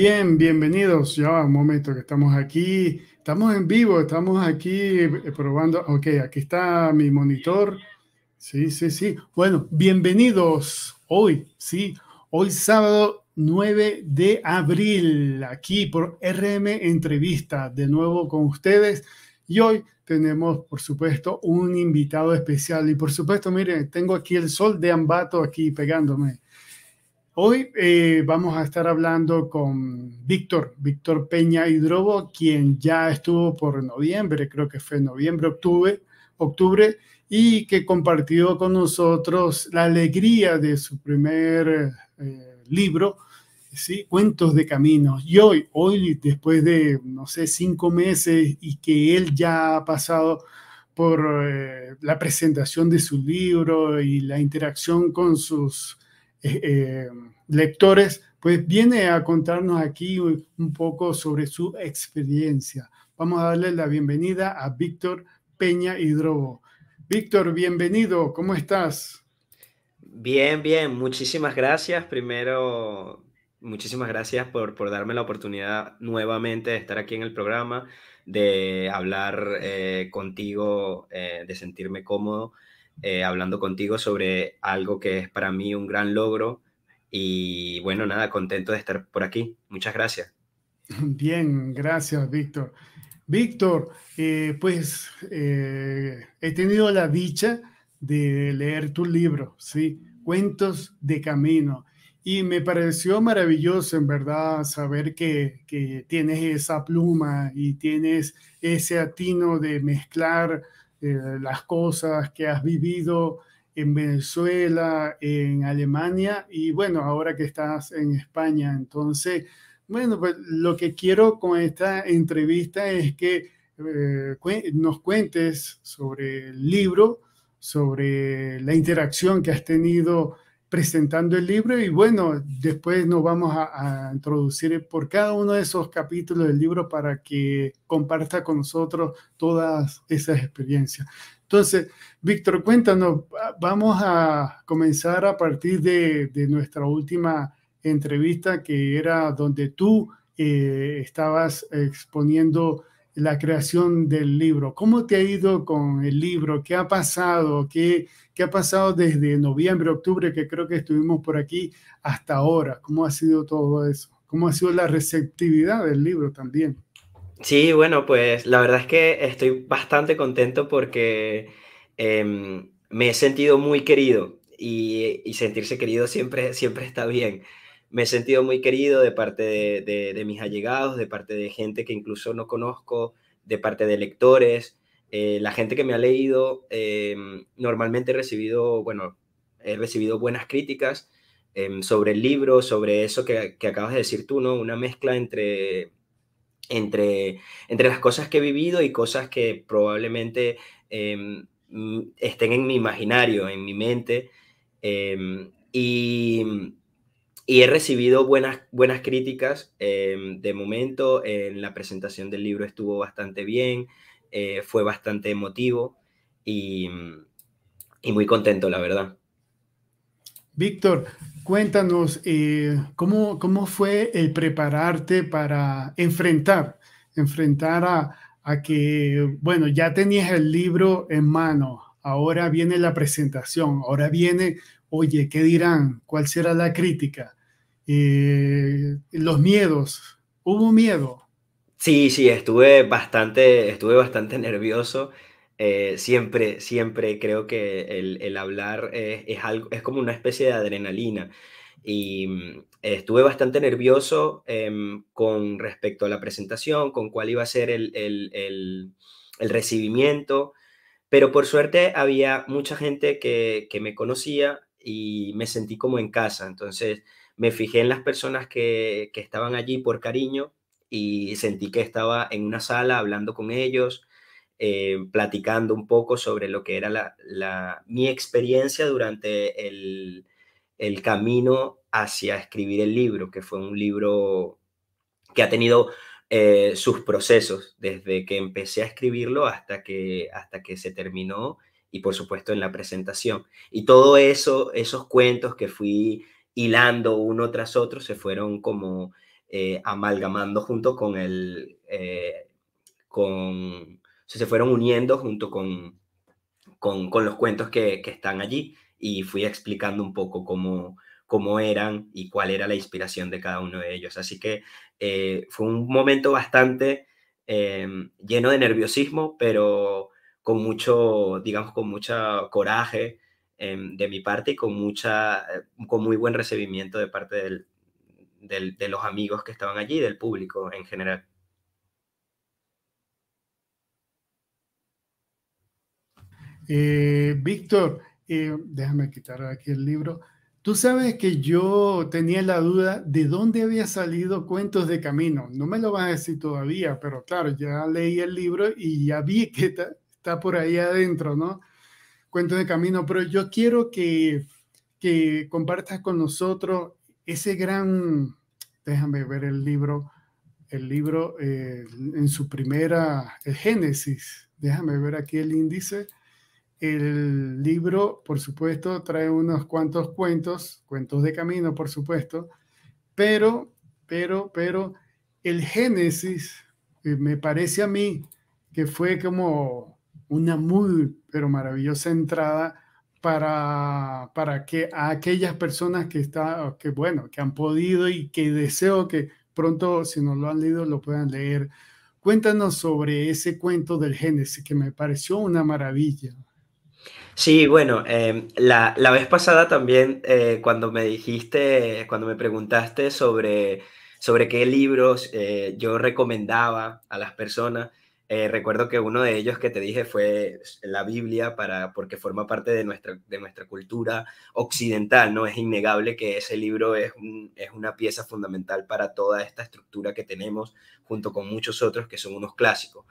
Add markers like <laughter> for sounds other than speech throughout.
Bien, bienvenidos. Ya un momento que estamos aquí, estamos en vivo, estamos aquí eh, probando. Ok, aquí está mi monitor. Sí, sí, sí. Bueno, bienvenidos hoy, sí, hoy sábado 9 de abril, aquí por RM Entrevista, de nuevo con ustedes. Y hoy tenemos, por supuesto, un invitado especial. Y por supuesto, miren, tengo aquí el sol de Ambato aquí pegándome. Hoy eh, vamos a estar hablando con Víctor, Víctor Peña Hidrobo, quien ya estuvo por noviembre, creo que fue noviembre, octubre, octubre, y que compartió con nosotros la alegría de su primer eh, libro, ¿sí? Cuentos de Caminos. Y hoy, hoy, después de, no sé, cinco meses y que él ya ha pasado por eh, la presentación de su libro y la interacción con sus eh, eh, lectores, pues viene a contarnos aquí un poco sobre su experiencia. Vamos a darle la bienvenida a Víctor Peña Hidrobo. Víctor, bienvenido, ¿cómo estás? Bien, bien, muchísimas gracias. Primero, muchísimas gracias por, por darme la oportunidad nuevamente de estar aquí en el programa, de hablar eh, contigo, de sentirme cómodo eh, hablando contigo sobre algo que es para mí un gran logro. Y bueno, nada, contento de estar por aquí. Muchas gracias. <laughs> Bien, gracias, Víctor. Víctor, eh, pues eh, he tenido la dicha de leer tu libro, ¿sí? Cuentos de Camino. Y me pareció maravilloso, en verdad, saber que, que tienes esa pluma y tienes ese atino de mezclar eh, las cosas que has vivido en Venezuela, en Alemania y bueno, ahora que estás en España. Entonces, bueno, pues lo que quiero con esta entrevista es que eh, nos cuentes sobre el libro, sobre la interacción que has tenido presentando el libro y bueno, después nos vamos a, introducir por cada uno de esos capítulos del libro para que comparta con nosotros todas esas experiencias. Entonces, Víctor, cuéntanos, vamos a comenzar a partir de, nuestra última entrevista que era donde tú eh, estabas exponiendo la creación del libro. ¿Cómo te ha ido con el libro? ¿Qué ha pasado? ¿Qué, qué ha pasado desde noviembre, octubre, que creo que estuvimos por aquí, hasta ahora? ¿Cómo ha sido todo eso? ¿Cómo ha sido la receptividad del libro también? Sí, bueno, pues la verdad es que estoy bastante contento porque em, me he sentido muy querido y, y, sentirse querido siempre, siempre está bien. Me he sentido muy querido de parte de, mis allegados, de parte de gente que incluso no conozco, de parte de lectores, eh, la gente que me ha leído. Eh, normalmente he recibido, bueno, he recibido buenas críticas eh, sobre el libro, sobre eso que, que, acabas de decir tú, ¿no? Una mezcla entre, entre, entre las cosas que he vivido y cosas que probablemente estén en mi imaginario, en mi mente. y y he recibido buenas, buenas críticas. Em, de momento, en la presentación del libro estuvo bastante bien, eh, fue bastante emotivo y, y, muy contento, la verdad. Víctor, cuéntanos, eh, ¿cómo, ¿cómo fue el prepararte para enfrentar, enfrentar a, a que, bueno, ya tenías el libro en mano, ahora viene la presentación, ahora viene, oye, ¿qué dirán? ¿Cuál será la crítica? Eh, los miedos. ¿Hubo miedo? Sí, sí, estuve bastante, estuve bastante <laughs> nervioso. Eh, siempre, siempre creo que el, hablar es, algo, es como una especie de adrenalina. Y mm, estuve bastante nervioso em, con respecto a la presentación, con cuál iba a ser el, el, recibimiento, pero por suerte había mucha gente que, que me conocía y me sentí como en casa. Entonces, me fijé en las personas que, estaban allí por cariño y sentí que estaba en una sala hablando con ellos, eh, platicando un poco sobre lo que era la, mi experiencia durante el, camino hacia escribir el libro, que fue un libro que ha tenido eh, sus procesos desde que empecé a escribirlo hasta que, hasta que se terminó y por supuesto en la presentación. Y todo eso, esos cuentos que fui hilando uno tras otro, se fueron como amalgamando junto con el, con, se fueron uniendo junto con, con, con los cuentos que, que, están allí y fui explicando un poco cómo, cómo eran y cuál era la inspiración de cada uno de ellos. Así que eh, fue un momento bastante em, lleno de nerviosismo, pero con mucho, digamos, con mucho coraje em, de mi parte y con, mucha, eh, con muy buen recibimiento de parte del, del, de los amigos que estaban allí, del público en general. Eh, Víctor, déjame quitar aquí el libro. Tú sabes que yo tenía la duda de dónde había salido Cuentos de Camino. No me lo vas a decir todavía, pero claro, ya leí el libro y ya vi que está, por ahí adentro, ¿no? Cuentos de Camino, pero yo quiero que, que compartas con nosotros ese gran, déjame ver el libro, el libro eh, en su primera, el Génesis, déjame ver aquí el índice. El libro, por supuesto, trae unos cuantos cuentos, cuentos de camino, por supuesto, pero, pero, pero, el Génesis eh, me parece a mí que fue como una muy, pero maravillosa entrada para, para que a aquellas personas que, está, que, bueno, que han podido y que deseo que pronto, si no lo han leído, lo puedan leer. Cuéntanos sobre ese cuento del Génesis, que me pareció una maravilla. Sí, bueno, em, la, vez pasada también, eh, cuando me dijiste, cuando me preguntaste sobre, sobre qué libros eh, yo recomendaba a las personas, eh, recuerdo que uno de ellos que te dije fue la Biblia, para, porque forma parte de nuestra, de nuestra cultura occidental, ¿no? Es innegable que ese libro es, es una pieza fundamental para toda esta estructura que tenemos, junto con muchos otros que son unos clásicos.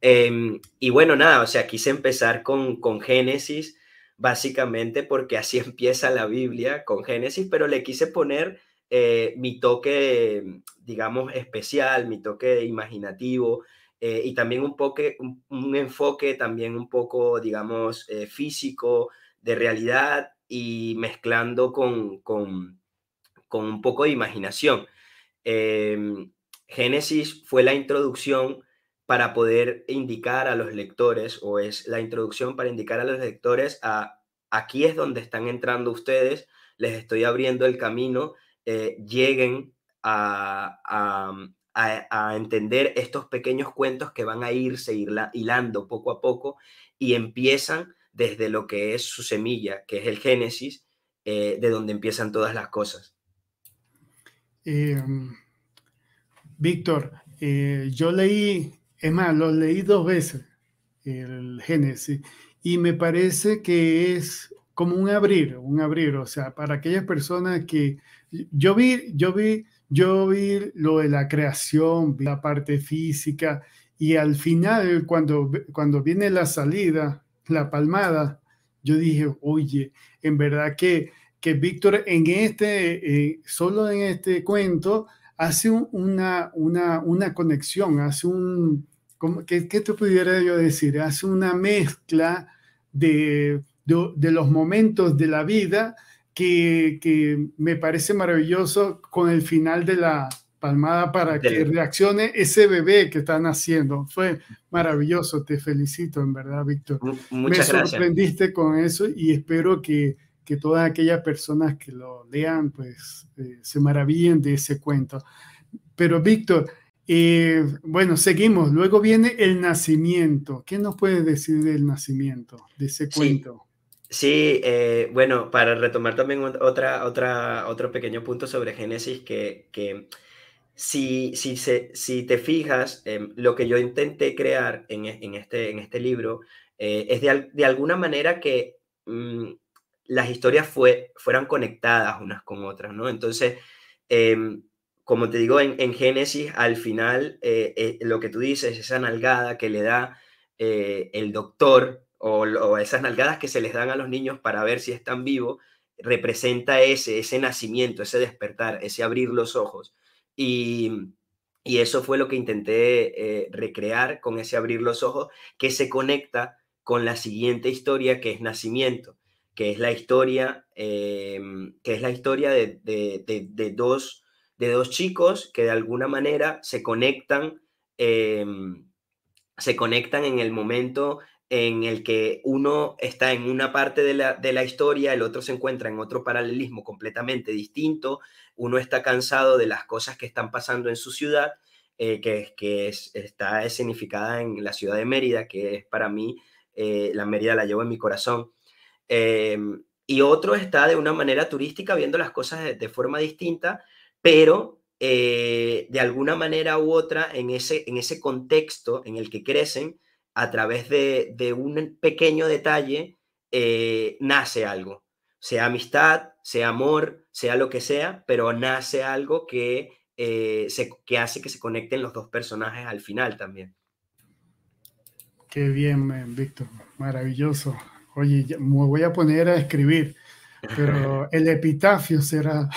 Em, y bueno, nada, o sea, quise empezar con, con Génesis, básicamente porque así <laughs> empieza la Biblia, con Génesis, pero le quise poner eh, mi toque, digamos, especial, mi toque imaginativo. Eh, y también un, poco, un, enfoque también un poco, digamos, eh, físico, de realidad y mezclando con, con, con un poco de imaginación. Em, Génesis fue la introducción para poder indicar a los lectores, o es la introducción para indicar a los lectores a aquí es donde están entrando ustedes, les estoy abriendo el camino, eh, lleguen a, a, entender estos pequeños cuentos que van a irse hilando poco a poco y empiezan desde lo que es su semilla, que es el Génesis, eh, de donde empiezan todas las cosas. Em, Víctor, eh, yo leí es más, lo leí dos veces, el Génesis, y me parece que es como un abrir, un abrir, o sea, para aquellas personas que yo vi, yo vi, yo vi lo de la creación, vi la parte física, y al final, cuando, cuando viene la salida, la palmada, yo dije, oye, en verdad que, que Víctor en este, eh, solo en este cuento, hace una, una, una conexión, hace un, ¿qué, ¿qué, te pudiera yo decir? Hace una mezcla de, de, los momentos de la vida que, que, me parece maravilloso con el final de la palmada para que reaccione ese bebé que están haciendo. Fue maravilloso, te felicito en verdad, Víctor. Muchas me sorprendiste con eso y espero que, que, todas aquellas personas que lo lean pues eh, se maravillen de ese cuento. Pero Víctor, eh, bueno, seguimos. Luego viene el nacimiento. ¿Qué nos puedes decir del nacimiento, de ese cuento? Sí, eh, bueno, para retomar también otra, otra, otro pequeño punto sobre Génesis, que, que si, si, se, si te fijas, em, lo que yo intenté crear en, en, este, en este libro eh, es de, de, alguna manera que mm, las historias fue, fueran conectadas unas con otras, ¿no? Entonces, em, como te digo, en, Génesis, al final, eh, lo que tú dices, esa nalgada que le da el doctor o, esas nalgadas que se les dan a los niños para ver si están vivos, representa ese, ese nacimiento, ese despertar, ese abrir los ojos. Y, y eso fue lo que intenté recrear con ese abrir los ojos, que se conecta con la siguiente historia, que es nacimiento, que es la historia, que es la historia de, de, de dos de dos chicos que de alguna manera se conectan, em, se conectan en el momento en el que uno está en una parte de la, de la, historia, el otro se encuentra en otro paralelismo completamente distinto, uno está cansado de las cosas que están pasando en su ciudad, eh, que, que es, está escenificada en la ciudad de Mérida, que es para mí, eh, la Mérida la llevo en mi corazón. Em, y otro está de una manera turística viendo las cosas de, de forma distinta, pero eh, de alguna manera u otra en ese, en ese contexto en el que crecen, a través de, un pequeño detalle, eh, nace algo. Sea amistad, sea amor, sea lo que sea, pero nace algo que, eh, se, que hace que se conecten los dos personajes al final también. Qué bien, Víctor, maravilloso. Oye, me voy a poner a escribir, pero <laughs> el epitafio será...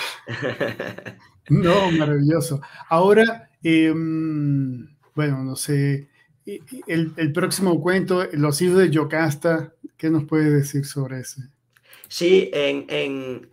No, maravilloso. Ahora, em, bueno, no sé, el, próximo cuento, Los hijos de Yocasta, ¿qué nos puede decir sobre ese? Sí, en,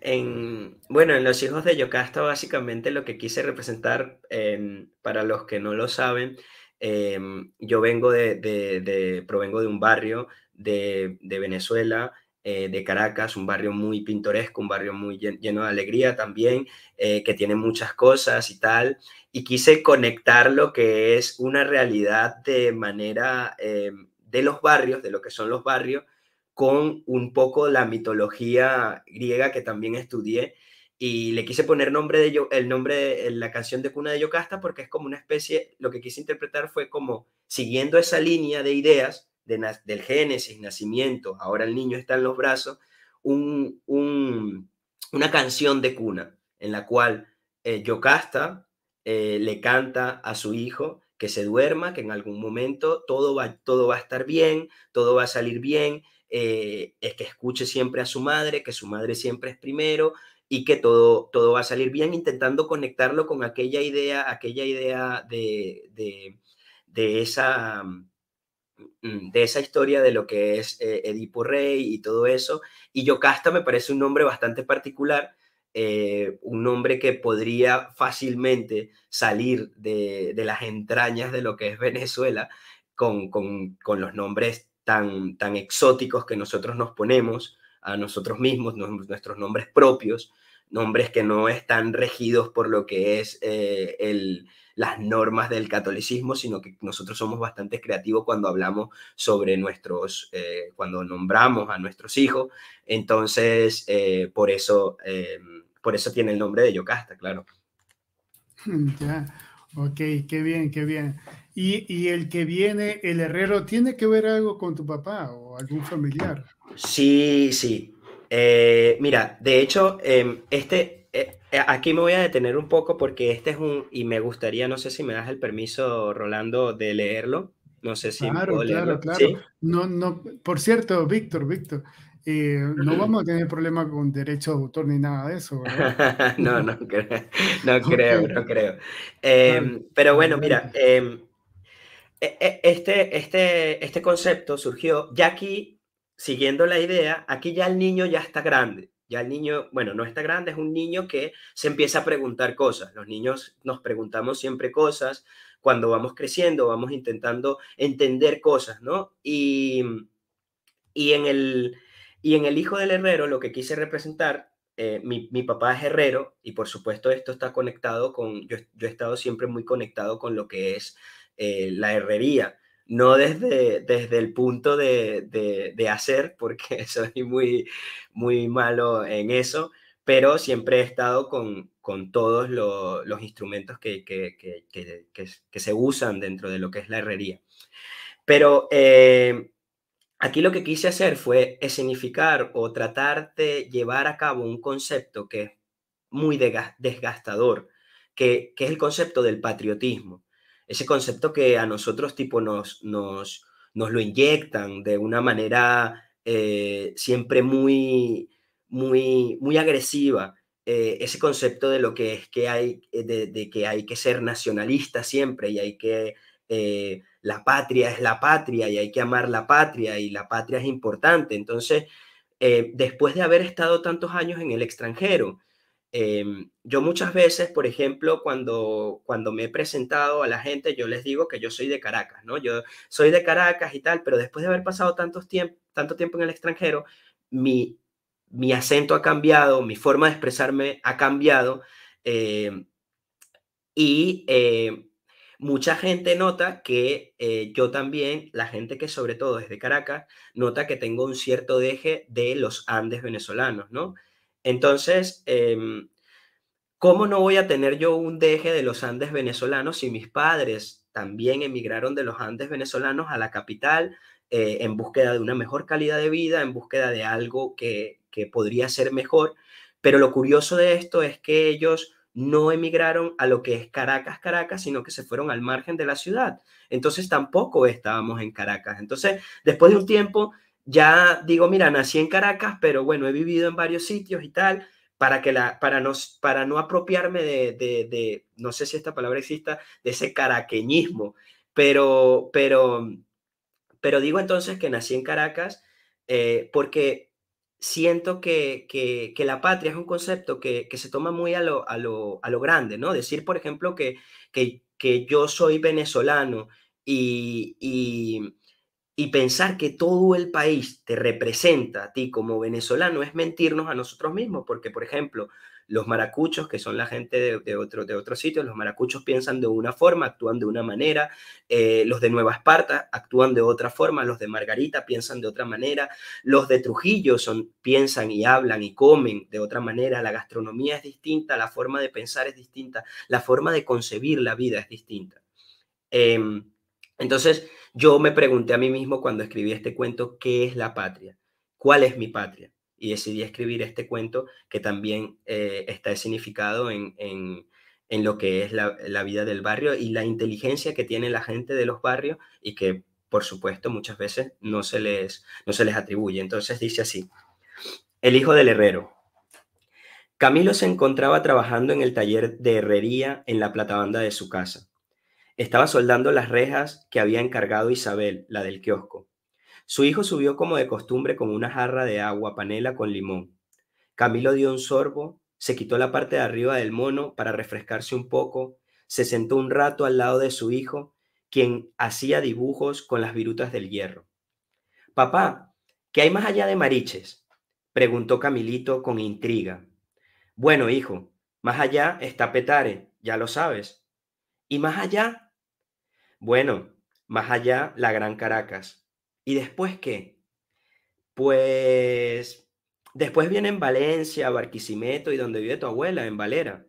en, bueno, en Los hijos de Yocasta básicamente lo que quise representar, em, para los que no lo saben, em, yo vengo de, de, provengo de un barrio de, de Venezuela eh, de Caracas, un barrio muy pintoresco, un barrio muy lleno de alegría también, eh, que tiene muchas cosas y tal, y quise conectar lo que es una realidad de manera eh, de los barrios, de lo que son los barrios, con un poco la mitología griega que también estudié y le quise poner nombre de el nombre de la canción de cuna de Yocasta porque es como una especie, lo que quise interpretar fue como siguiendo esa línea de ideas del génesis, nacimiento, ahora el niño está en los brazos, un, una canción de cuna en la cual eh, Yocasta eh, le canta a su hijo que se duerma, que en algún momento todo va, todo va a estar bien, todo va a salir bien, eh, es que escuche siempre a su madre, que su madre siempre es primero y que todo, todo va a salir bien, intentando conectarlo con aquella idea, aquella idea de, de esa Mm, de esa historia de lo que es eh, Edipo Rey y todo eso. Y Yocasta me parece un nombre bastante particular, eh, un nombre que podría fácilmente salir de, las entrañas de lo que es Venezuela con, los nombres tan, tan exóticos que nosotros nos ponemos a nosotros mismos, nuestros nombres propios, nombres que no están regidos por lo que es eh, el, las normas del catolicismo, sino que nosotros somos bastante creativos cuando hablamos sobre nuestros, eh, cuando nombramos a nuestros hijos. Entonces, eh, por, eso, eh, por eso tiene el nombre de Yocasta, claro. <laughs> Ya, ok, qué bien, qué bien. ¿Y, ¿Y, el que viene, el herrero, tiene que ver algo con tu papá o algún familiar? Sí, sí. mira, de hecho, em, este, aquí me voy a detener un poco porque este es un, y me gustaría, no sé si me das el permiso, Rolando, de leerlo. No sé si claro, puedo claro, Claro, No, no, por cierto, Víctor, Víctor, eh, no vamos a tener problema con derechos de autor ni nada de eso, <laughs> no, no <laughs> creo, no creo, no creo. Em, pero bueno, mira, em, e, e, este, este, este concepto surgió ya aquí, siguiendo la idea, aquí ya el niño ya está grande. Ya el niño, bueno, no está grande, es un niño que se empieza a preguntar cosas. Los niños nos preguntamos siempre cosas. Cuando vamos creciendo, vamos intentando entender cosas, ¿no? Y, y, en, el, y en el hijo del herrero, lo que quise representar, eh, mi, mi, papá es herrero y por supuesto esto está conectado con, yo, yo he estado siempre muy conectado con lo que es eh, la herrería no desde, desde el punto de, de, hacer, porque <laughs> soy muy, muy malo en eso, pero siempre he estado con, con todos los instrumentos que, que, que, que, se usan dentro de lo que es la herrería. Pero eh, aquí lo que quise hacer fue escenificar o tratar de llevar a cabo un concepto que es muy desgastador, que, que es el concepto del patriotismo ese concepto que a nosotros tipo nos, nos, nos lo inyectan de una manera eh, siempre muy, muy, muy agresiva. Eh, ese concepto de lo que es que hay, eh, de, que hay que ser nacionalista siempre y hay que, la patria es la patria y hay que amar la patria y la patria es importante. Entonces, después de haber estado tantos años en el extranjero, Em, yo muchas veces, por ejemplo, cuando, cuando me he presentado a la gente, yo les digo que yo soy de Caracas, ¿no? Yo soy de Caracas y tal, pero después de haber pasado tantos tiempo, tanto tiempo en el extranjero, mi, mi acento ha cambiado, mi forma de expresarme ha cambiado em, y em, mucha gente nota que eh, yo también, la gente que sobre todo es de Caracas, nota que tengo un cierto deje de los Andes venezolanos, ¿no? Entonces, em, ¿cómo no voy a tener yo un deje de los Andes venezolanos si mis padres también emigraron de los Andes venezolanos a la capital eh, en búsqueda de una mejor calidad de vida, en búsqueda de algo que, que podría ser mejor? Pero lo curioso de esto es que ellos no emigraron a lo que es Caracas, Caracas, sino que se fueron al margen de la ciudad. Entonces tampoco estábamos en Caracas. Entonces, después de un tiempo, ya digo, mira, nací en Caracas, pero bueno, he vivido en varios sitios y tal, para, que la, para, no, para no apropiarme de, de, no sé si esta palabra exista, de ese caraqueñismo, pero, pero, pero digo entonces que nací en Caracas eh, porque siento que, que, la patria es un concepto que, que se toma muy a lo, a, lo, a lo, grande, ¿no? Decir, por ejemplo, que, que, yo soy venezolano y, y, y, pensar que todo el país te representa a ti como venezolano es mentirnos a nosotros mismos, porque, por ejemplo, los maracuchos, que son la gente de, otro, de otros sitios, los maracuchos piensan de una forma, actúan de una manera, eh, los de Nueva Esparta actúan de otra forma, los de Margarita piensan de otra manera, los de Trujillo son, piensan y hablan y comen de otra manera, la gastronomía es distinta, la forma de pensar es distinta, la forma de concebir la vida es distinta. Em, entonces, yo me pregunté a mí mismo cuando escribí este cuento, ¿qué es la patria? ¿Cuál es mi patria? y decidí escribir este cuento que también eh, está significado en, en, en, lo que es la, la, vida del barrio y la inteligencia que tiene la gente de los barrios y que, por supuesto, muchas veces no se les, no se les atribuye. Entonces dice así, el hijo del herrero. Camilo se encontraba trabajando en el taller de herrería en la platabanda de su casa. Estaba soldando las rejas que había encargado Isabel, la del kiosco. Su hijo subió como de costumbre con una jarra de agua panela con limón. Camilo dio un sorbo, se quitó la parte de arriba del mono para refrescarse un poco, se sentó un rato al lado de su hijo, quien hacía dibujos con las virutas del hierro. Papá, ¿qué hay más allá de Mariches? preguntó Camilito con intriga. Bueno, hijo, más allá está Petare, ya lo sabes. ¿Y más allá? Bueno, más allá la Gran Caracas. ¿Y después qué? Pues después viene en Valencia, Barquisimeto y donde vive tu abuela, en Valera.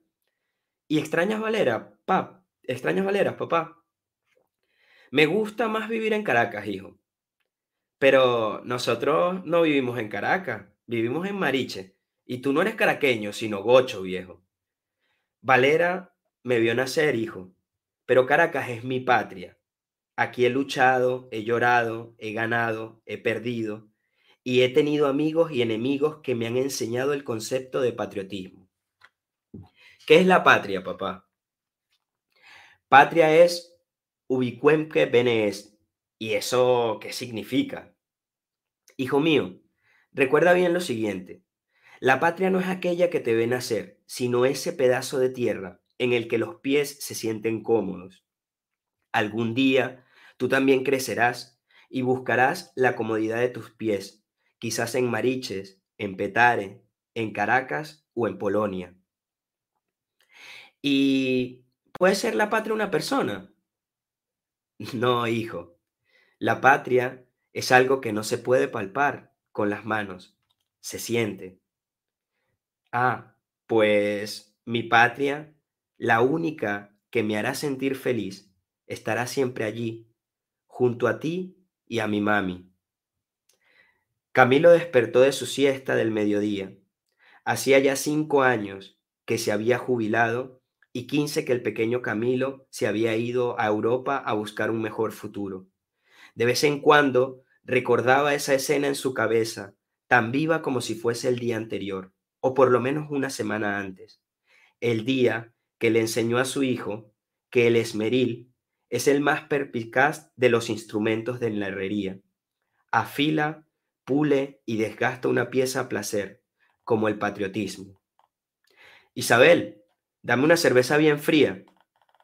¿Y extrañas Valera, pap? ¿Extrañas Valera, papá? Me gusta más vivir en Caracas, hijo. Pero nosotros no vivimos en Caracas, vivimos en Mariche. Y tú no eres caraqueño, sino gocho, viejo. Valera me vio nacer, hijo, pero Caracas es mi patria. Aquí he luchado, he llorado, he ganado, he perdido y he tenido amigos y enemigos que me han enseñado el concepto de patriotismo. ¿Qué es la patria, papá? Patria es ubicuemque bene ¿Y eso qué significa? Hijo mío, recuerda bien lo siguiente. La patria no es aquella que te ve nacer, sino ese pedazo de tierra en el que los pies se sienten cómodos Algún día tú también crecerás y buscarás la comodidad de tus pies, quizás en Mariches, en Petare, en Caracas o en Polonia. ¿Y puede ser la patria una persona? No, hijo. La patria es algo que no se puede palpar con las manos, se siente. Ah, pues mi patria, la única que me hará sentir feliz, estará siempre allí, junto a ti y a mi mami. Camilo despertó de su siesta del mediodía. Hacía ya cinco años que se había jubilado y quince que el pequeño Camilo se había ido a Europa a buscar un mejor futuro. De vez en cuando recordaba esa escena en su cabeza, tan viva como si fuese el día anterior, o por lo menos una semana antes. El día que le enseñó a su hijo que el esmeril es el más perpicaz de los instrumentos de la herrería. Afila, pule y desgasta una pieza a placer, como el patriotismo. Isabel, dame una cerveza bien fría,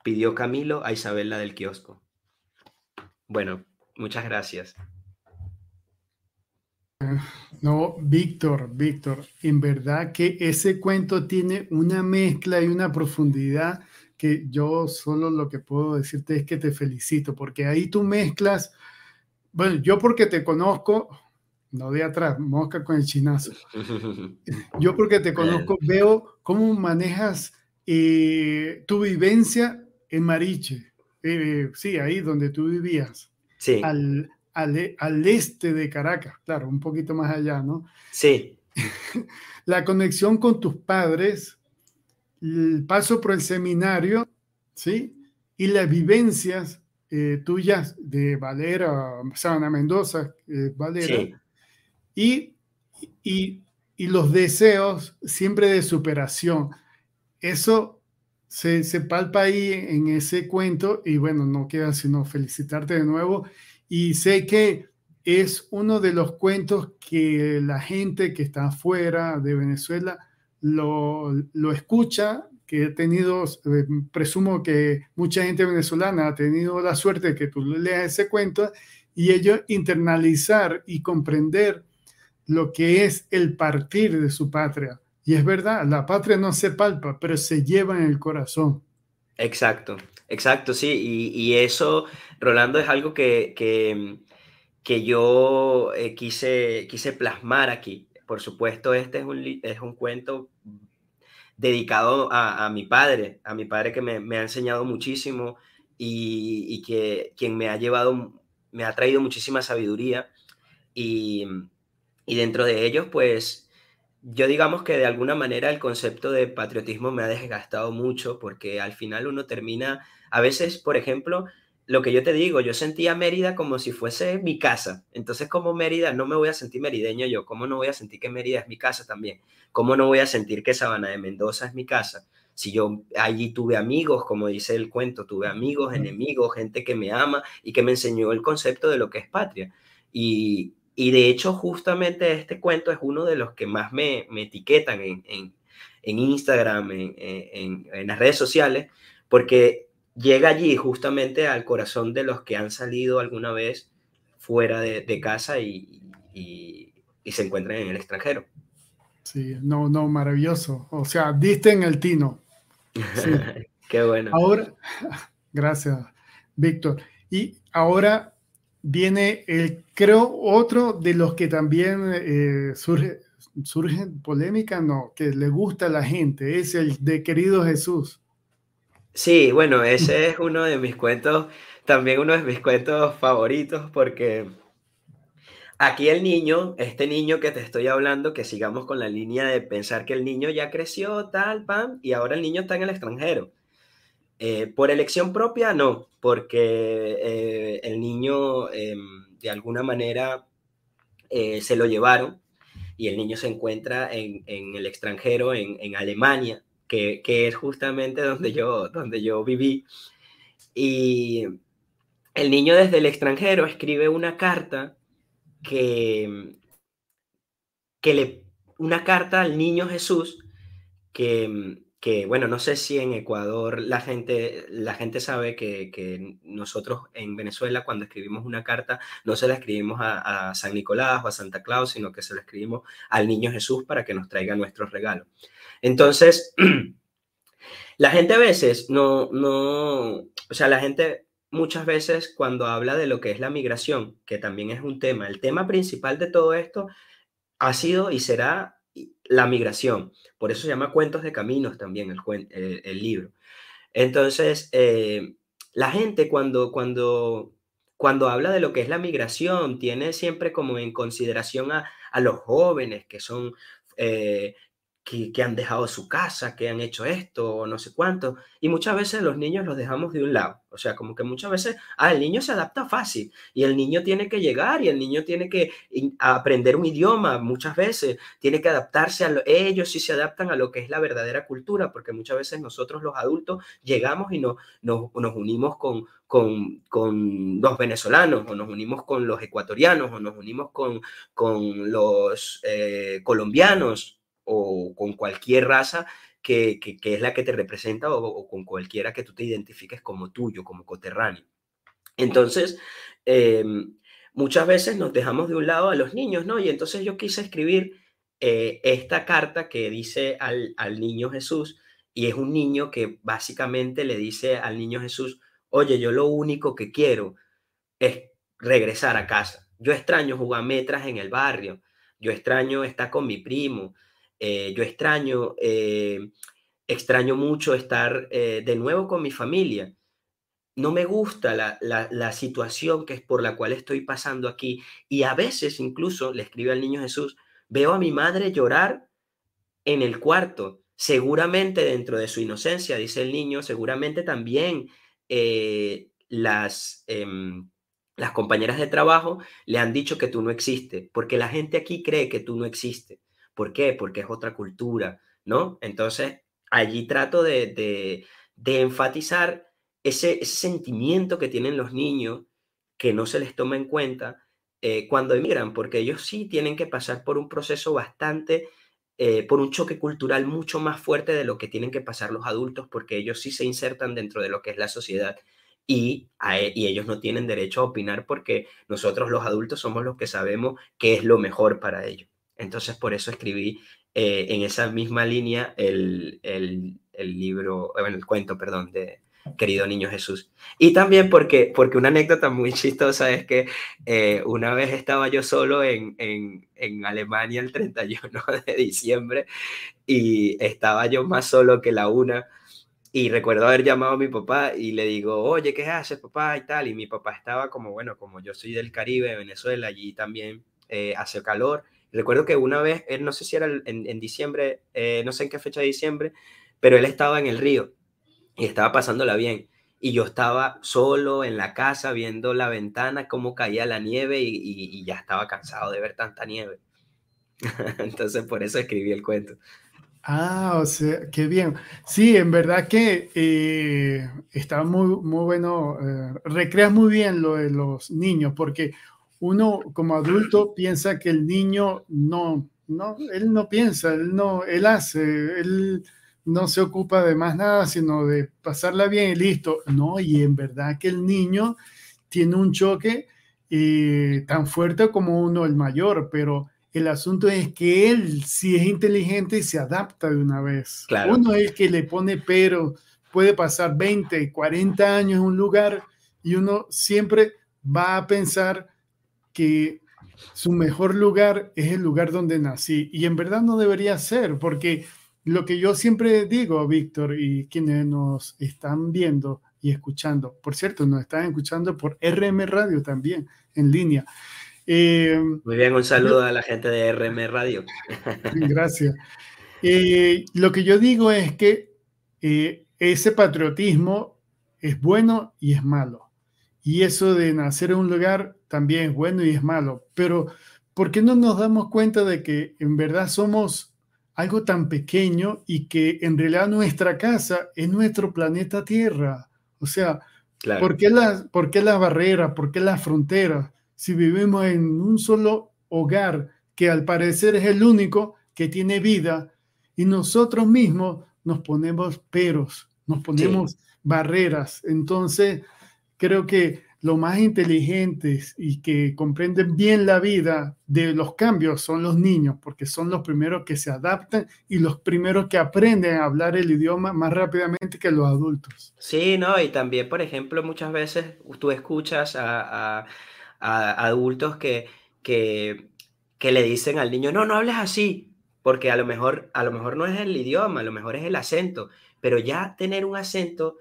pidió Camilo a Isabel la del kiosco. Bueno, muchas gracias. No, Víctor, Víctor, en verdad que ese cuento tiene una mezcla y una profundidad que yo solo lo que puedo decirte es que te felicito, porque ahí tú mezclas, bueno, yo porque te conozco, no de atrás, mosca con el chinazo, <laughs> yo porque te conozco veo cómo manejas eh, tu vivencia en Mariche, eh, sí, ahí donde tú vivías, sí. al, al, al este de Caracas, claro, un poquito más allá, ¿no? Sí. <laughs> La conexión con tus padres el paso por el seminario, ¿sí? Y las vivencias eh, tuyas de Valera, Sabana Mendoza, eh, Valera, y, y, y, los deseos siempre de superación. Eso se, se, palpa ahí en ese cuento y bueno, no queda sino felicitarte de nuevo. Y sé que es uno de los cuentos que la gente que está afuera de Venezuela lo, escucha, que he tenido, eh, presumo que mucha gente venezolana ha tenido la suerte de que tú leas ese cuento y ellos internalizar y comprender lo que es el partir de su patria. Y es verdad, la patria no se palpa, pero se lleva en el corazón. Exacto, exacto, sí. Y, y eso, Rolando, es algo que, que, que yo eh, quise, quise plasmar aquí por supuesto, este es un, es un cuento dedicado a, mi padre, a mi padre que me, ha enseñado muchísimo y, que quien me ha llevado, me ha traído muchísima sabiduría y, y dentro de ellos, pues yo digamos que de alguna manera el concepto de patriotismo me ha desgastado mucho porque al final uno termina, a veces, por ejemplo, lo que yo te digo, yo sentía Mérida como si fuese mi casa. Entonces, como Mérida, no me voy a sentir merideño yo. ¿Cómo no voy a sentir que Mérida es mi casa también? ¿Cómo no voy a sentir que Sabana de Mendoza es mi casa? Si yo allí tuve amigos, como dice el cuento, tuve amigos, enemigos, gente que me ama y que me enseñó el concepto de lo que es patria. Y, y de hecho, justamente este cuento es uno de los que más me, me etiquetan en, en, en Instagram, en, en las redes sociales, porque llega allí justamente al corazón de los que han salido alguna vez fuera de, casa y, se encuentran en el extranjero. Sí, no, no, maravilloso. O sea, diste en el tino. Sí. <laughs> Qué bueno. Ahora, <laughs> gracias, Víctor. Y ahora viene el, creo, otro de los que también eh, surge, surge polémica, no, que le gusta a la gente, es el de querido Jesús. Sí, bueno, ese es uno de mis cuentos, también uno de mis cuentos favoritos porque aquí el niño, este niño que te estoy hablando, que sigamos con la línea de pensar que el niño ya creció, tal, pam, y ahora el niño está en el extranjero. Eh, por elección propia, no, porque eh, el niño em, de alguna manera eh, se lo llevaron y el niño se encuentra en, el extranjero, en Alemania, que, es justamente donde yo, donde yo viví. Y el niño desde el extranjero escribe una carta que, que le, una carta al niño Jesús que, que, bueno, no sé si en Ecuador la gente, la gente sabe que, que, nosotros en Venezuela cuando escribimos una carta no se la escribimos a, a, San Nicolás o a Santa Claus, sino que se la escribimos al niño Jesús para que nos traiga nuestro regalo. Entonces, <clears throat> la gente a veces no, no, o sea, la gente muchas veces cuando habla de lo que es la migración, que también es un tema, el tema principal de todo esto ha sido y será la migración. Por eso se llama Cuentos de Caminos también el, el, libro. Entonces, eh, la gente cuando, cuando, cuando habla de lo que es la migración, tiene siempre como en consideración a, a los jóvenes que son eh, que, han dejado su casa, que han hecho esto o no sé cuánto. Y muchas veces los niños los dejamos de un lado. O sea, como que muchas veces, ah, el niño se adapta fácil y el niño tiene que llegar y el niño tiene que aprender un idioma muchas veces, tiene que adaptarse a ellos si se adaptan a lo que es la verdadera cultura, porque muchas veces nosotros los adultos llegamos y no, nos, nos unimos con, con, con, los venezolanos, o nos unimos con los ecuatorianos, o nos unimos con, con los eh, colombianos, o con cualquier raza que, es la que te representa o, con cualquiera que tú te identifiques como tuyo, como coterráneo. Entonces, em, muchas veces nos dejamos de un lado a los niños, ¿no? Y entonces yo quise escribir eh, esta carta que dice al, al niño Jesús, y es un niño que básicamente le dice al niño Jesús, oye, yo lo único que quiero es regresar a casa. Yo extraño jugar metras en el barrio, yo extraño estar con mi primo, eh, yo extraño, eh, extraño mucho estar eh, de nuevo con mi familia. No me gusta la, la, situación que es por la cual estoy pasando aquí. Y a veces incluso, le escribe al niño Jesús, veo a mi madre llorar en el cuarto. Seguramente dentro de su inocencia, dice el niño, seguramente también las, em, las compañeras de trabajo le han dicho que tú no existes, porque la gente aquí cree que tú no existes. ¿Por qué? Porque es otra cultura, ¿no? Entonces, allí trato de, enfatizar ese, sentimiento que tienen los niños que no se les toma en cuenta eh, cuando emigran, porque ellos sí tienen que pasar por un proceso bastante, eh, por un choque cultural mucho más fuerte de lo que tienen que pasar los adultos, porque ellos sí se insertan dentro de lo que es la sociedad y, e, y, ellos no tienen derecho a opinar porque nosotros los adultos somos los que sabemos qué es lo mejor para ellos. Entonces, por eso escribí eh, en esa misma línea el, el, libro, bueno, el cuento, perdón, de Querido Niño Jesús. Y también porque, porque una anécdota muy chistosa es que eh, una vez estaba yo solo en, en, en Alemania el 31 <laughs> de diciembre y estaba yo más solo que la una. Y recuerdo haber llamado a mi papá y le digo, oye, ¿qué haces, papá? Y tal. Y mi papá estaba como, bueno, como yo soy del Caribe, Venezuela, allí también eh, hace calor. Recuerdo que una vez, él no sé si era en, diciembre, eh, no sé en qué fecha de diciembre, pero él estaba en el río y estaba pasándola bien. Y yo estaba solo en la casa viendo la ventana, cómo caía la nieve y, ya estaba cansado de ver tanta nieve. <laughs> Entonces por eso escribí el cuento. Ah, o sea, qué bien. Sí, en verdad que eh, está muy, muy bueno, eh, recreas muy bien lo de los niños, porque uno como adulto piensa que el niño no, no, él no piensa, él no, él hace, él no se ocupa de más nada, sino de pasarla bien y listo. No, y en verdad que el niño tiene un choque eh, tan fuerte como uno el mayor, pero el asunto es que él sí es inteligente y se adapta de una vez. Uno es el que le pone pero, puede pasar 20, 40 años en un lugar y uno siempre va a pensar que su mejor lugar es el lugar donde nací. Y en verdad no debería ser, porque lo que yo siempre digo, Víctor, y quienes nos están viendo y escuchando, por cierto, nos están escuchando por RM Radio también, en línea. Eh, Muy bien, un saludo a la gente de RM Radio. <laughs> Gracias. Eh, lo que yo digo es que eh, ese patriotismo es bueno y es malo. Y eso de nacer en un lugar también es bueno y es malo. Pero ¿por qué no nos damos cuenta de que en verdad somos algo tan pequeño y que en realidad nuestra casa es nuestro planeta Tierra? O sea, ¿por, qué las, ¿por qué las barreras? ¿Por qué las fronteras? Si vivimos en un solo hogar que al parecer es el único que tiene vida y nosotros mismos nos ponemos peros, nos ponemos barreras. Entonces, creo que los más inteligentes y que comprenden bien la vida de los cambios son los niños, porque son los primeros que se adaptan y los primeros que aprenden a hablar el idioma más rápidamente que los adultos. Sí, no, y también, por ejemplo, muchas veces tú escuchas a, adultos que, que, que le dicen al niño, no, no hables así, porque a lo mejor, a lo mejor no es el idioma, a lo mejor es el acento, pero ya tener un acento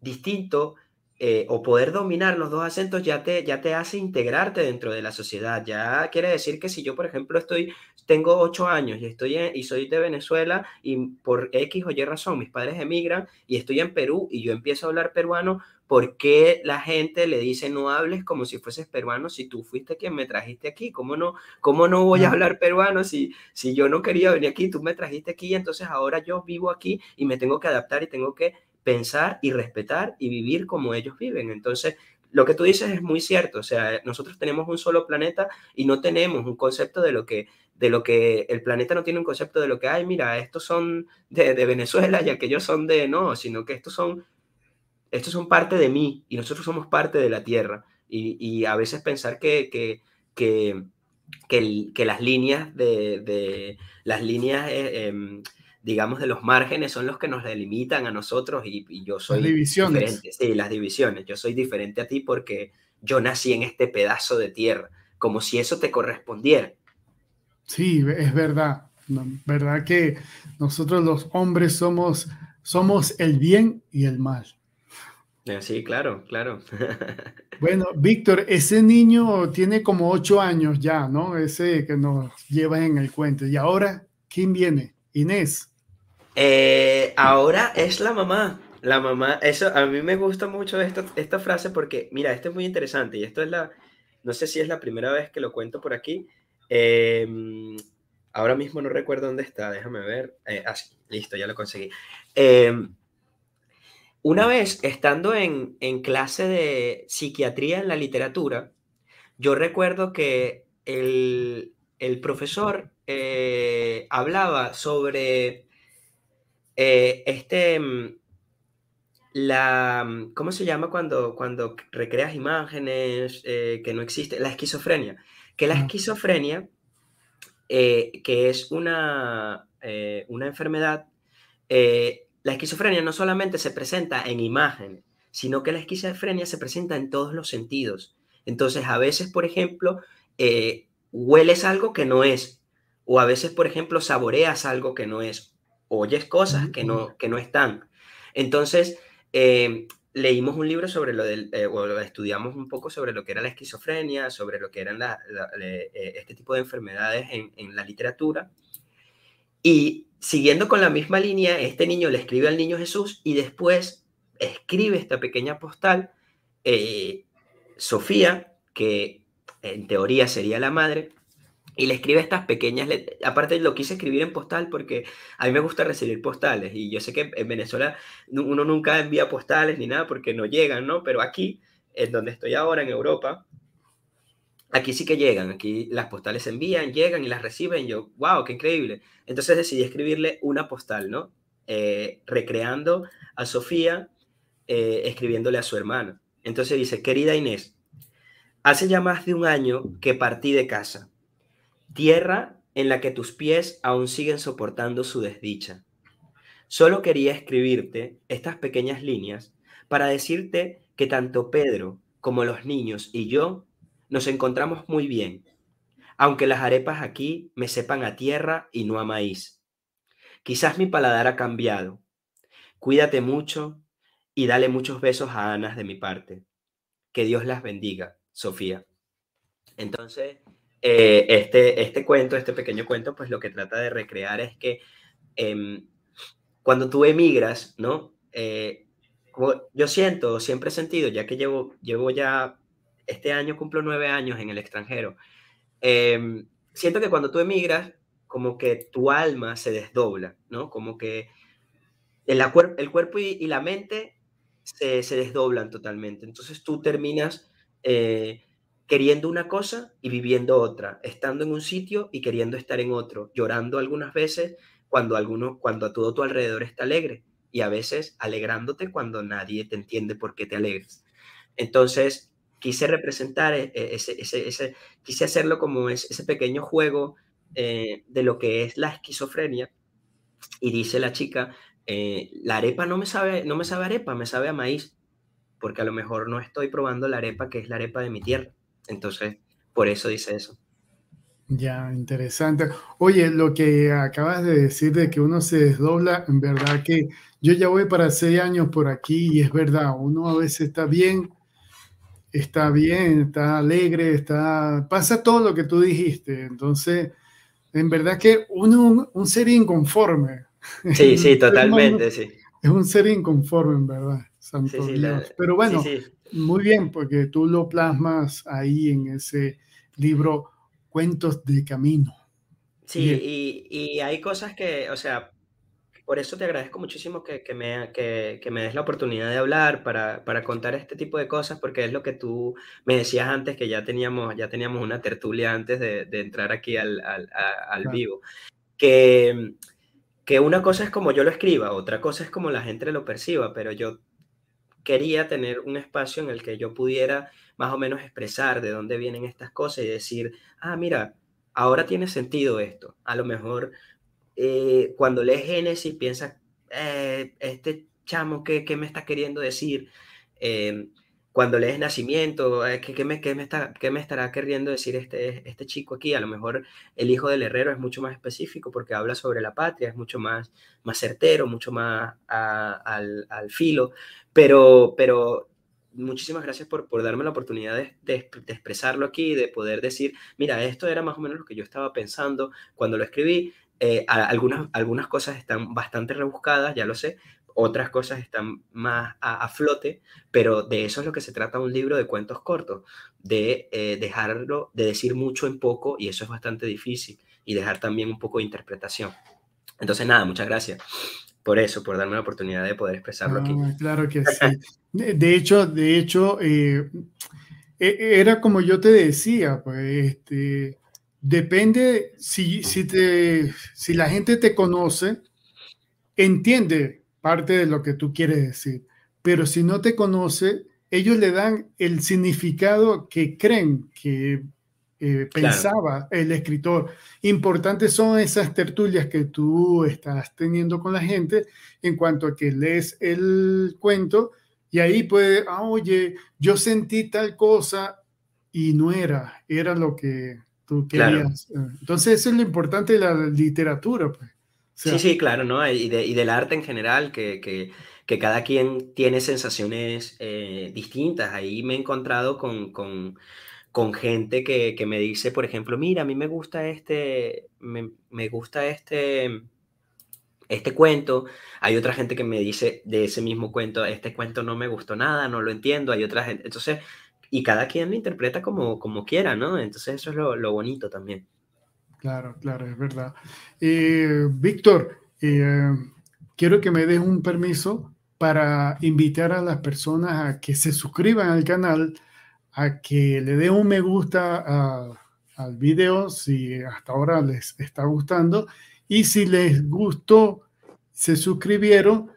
distinto eh, o poder dominar los dos acentos ya te, ya te hace integrarte dentro de la sociedad. Ya quiere decir que si yo, por ejemplo, estoy, tengo ocho años y, estoy y soy de Venezuela y por X o Y razón mis padres emigran y estoy en Perú y yo empiezo a hablar peruano, ¿por qué la gente le dice no hables como si fueses peruano si tú fuiste quien me trajiste aquí? ¿Cómo no, cómo no voy a hablar peruano si, si yo no quería venir aquí? Tú me trajiste aquí, entonces ahora yo vivo aquí y me tengo que adaptar y tengo que pensar y respetar y vivir como ellos viven. Entonces, lo que tú dices es muy cierto, o sea, nosotros tenemos un solo planeta y no tenemos un concepto de lo que, de lo que el planeta no tiene un concepto de lo que, hay, mira, estos son de, de Venezuela y aquellos son de, no, sino que estos son, estos son parte de mí y nosotros somos parte de la Tierra. Y, y a veces pensar que, que, que, que, las líneas de, de las líneas... Eh, em, digamos, de los márgenes son los que nos delimitan a nosotros y, yo soy divisiones. diferente. Sí, las divisiones. Yo soy diferente a ti porque yo nací en este pedazo de tierra, como si eso te correspondiera. Sí, es verdad. verdad que nosotros los hombres somos, somos el bien y el mal. Eh, sí, claro, claro. <laughs> Bueno, Víctor, ese niño tiene como ocho años ya, ¿no? Ese que nos lleva en el cuento. ¿Y ahora quién viene? Inés. Eh, ahora es la mamá. La mamá, eso a mí me gusta mucho esta, esta frase porque, mira, esto es muy interesante y esto es la, no sé si es la primera vez que lo cuento por aquí. Em, ahora mismo no recuerdo dónde está, déjame ver. Eh, ah, listo, ya lo conseguí. Em, una vez estando en, en, clase de psiquiatría en la literatura, yo recuerdo que el, el profesor eh, hablaba sobre eh, este, mm, la, mm, ¿cómo se llama cuando, cuando recreas imágenes eh, que no existen? La esquizofrenia. Que la esquizofrenia, que es una, una enfermedad, la esquizofrenia no solamente se presenta en imágenes, sino que la esquizofrenia se presenta en todos los sentidos. Entonces, a veces, por ejemplo, hueles algo que no es, o a veces, por ejemplo, saboreas algo que no es, oyes cosas que no, que no están. Entonces, em, leímos un libro sobre lo del, eh, o estudiamos un poco sobre lo que era la esquizofrenia, sobre lo que eran eh, este tipo de enfermedades en, en, la literatura. Y siguiendo con la misma línea, este niño le escribe al niño Jesús y después escribe esta pequeña postal, eh, Sofía, que en teoría sería la madre, y le escribe estas pequeñas Aparte lo quise escribir en postal porque a mí me gusta recibir postales y yo sé que en Venezuela uno nunca envía postales ni nada porque no llegan, ¿no? Pero aquí, en donde estoy ahora, en Europa, aquí sí que llegan, aquí las postales se envían, llegan y las reciben. Yo, wow, qué increíble. Entonces decidí escribirle una postal, ¿no? Eh, recreando a Sofía, eh, escribiéndole a su hermana. Entonces dice, querida Inés, Hace ya más de un año que partí de casa, tierra en la que tus pies aún siguen soportando su desdicha. Solo quería escribirte estas pequeñas líneas para decirte que tanto Pedro como los niños y yo nos encontramos muy bien, aunque las arepas aquí me sepan a tierra y no a maíz. Quizás mi paladar ha cambiado. Cuídate mucho y dale muchos besos a Anas de mi parte. Que Dios las bendiga. Sofía. Entonces, eh, este, este cuento, este pequeño cuento, pues lo que trata de recrear es que em, cuando tú emigras, ¿no? Eh, yo siento, siempre he sentido, ya que llevo, llevo ya, este año cumplo nueve años en el extranjero, em, siento que cuando tú emigras, como que tu alma se desdobla, ¿no? Como que el, el cuerpo y, y la mente se, se, desdoblan totalmente. Entonces tú terminas eh, queriendo una cosa y viviendo otra, estando en un sitio y queriendo estar en otro, llorando algunas veces cuando, alguno, cuando a todo tu alrededor está alegre y a veces alegrándote cuando nadie te entiende por qué te alegres. Entonces, quise representar e, e, ese, ese, quise hacerlo como ese pequeño juego eh, de lo que es la esquizofrenia. Y dice la chica, eh, la arepa no me sabe, no me sabe arepa, me sabe a maíz porque a lo mejor no estoy probando la arepa que es la arepa de mi tierra. Entonces, por eso dice eso. Ya, interesante. Oye, lo que acabas de decir de que uno se desdobla, en verdad que yo ya voy para seis años por aquí y es verdad, uno a veces está bien, está bien, está alegre, está, pasa todo lo que tú dijiste. Entonces, en verdad que uno un ser inconforme. Sí, sí, <laughs> totalmente, sí. Es un ser inconforme, en verdad. Santo Dios. Pero bueno, muy bien, porque tú lo plasmas ahí en ese libro Cuentos de Camino. Sí, y, y, hay cosas que, o sea, por eso te agradezco muchísimo que, que me, que, que, me des la oportunidad de hablar para, para, contar este tipo de cosas, porque es lo que tú me decías antes, que ya teníamos, ya teníamos una tertulia antes de, de entrar aquí al, al, al vivo. Que, que una cosa es como yo lo escriba, otra cosa es como la gente lo perciba, pero yo quería tener un espacio en el que yo pudiera más o menos expresar de dónde vienen estas cosas y decir, ah, mira, ahora tiene sentido esto. A lo mejor eh, cuando lees Génesis piensas, eh, este chamo, ¿qué, ¿qué, me está queriendo decir? Eh, cuando lees Nacimiento, ¿qué, qué, me, qué, me está, ¿qué, me, estará queriendo decir este, este chico aquí? A lo mejor el hijo del herrero es mucho más específico porque habla sobre la patria, es mucho más, más certero, mucho más a, al, al, filo, pero, pero muchísimas gracias por, por darme la oportunidad de, de, de, expresarlo aquí, de poder decir, mira, esto era más o menos lo que yo estaba pensando cuando lo escribí, eh, algunas, algunas cosas están bastante rebuscadas, ya lo sé, otras cosas están más a, a, flote, pero de eso es lo que se trata un libro de cuentos cortos, de eh, dejarlo, de decir mucho en poco, y eso es bastante difícil, y dejar también un poco de interpretación. Entonces, nada, muchas gracias por eso, por darme la oportunidad de poder expresarlo aquí. Ah, claro que sí. <laughs> De, hecho, de hecho, eh, e, era como yo te decía, pues, este, depende si, si, te, si la gente te conoce, entiende parte de lo que tú quieres decir, pero si no te conoce, ellos le dan el significado que creen que eh, pensaba claro. el escritor. Importantes son esas tertulias que tú estás teniendo con la gente en cuanto a que lees el cuento y ahí puede, ah, oye, yo sentí tal cosa y no era, era lo que tú querías. Claro. Entonces, eso es lo importante de la literatura. Pues. Sí, sí, claro, ¿no? Y, de, y, del arte en general, que, que, que cada quien tiene sensaciones eh, distintas. Ahí me he encontrado con, con, con gente que, que, me dice, por ejemplo, mira, a mí me gusta este, me, me gusta este, este cuento. Hay otra gente que me dice de ese mismo cuento, este cuento no me gustó nada, no lo entiendo. Hay otra gente, entonces y cada quien lo interpreta como, como quiera, ¿no? Entonces eso es lo, lo bonito también. Claro, claro, es verdad. Eh, Víctor, eh, quiero que me des un permiso para invitar a las personas a que se suscriban al canal, a que le den un me gusta al video si hasta ahora les está gustando y si les gustó, se suscribieron,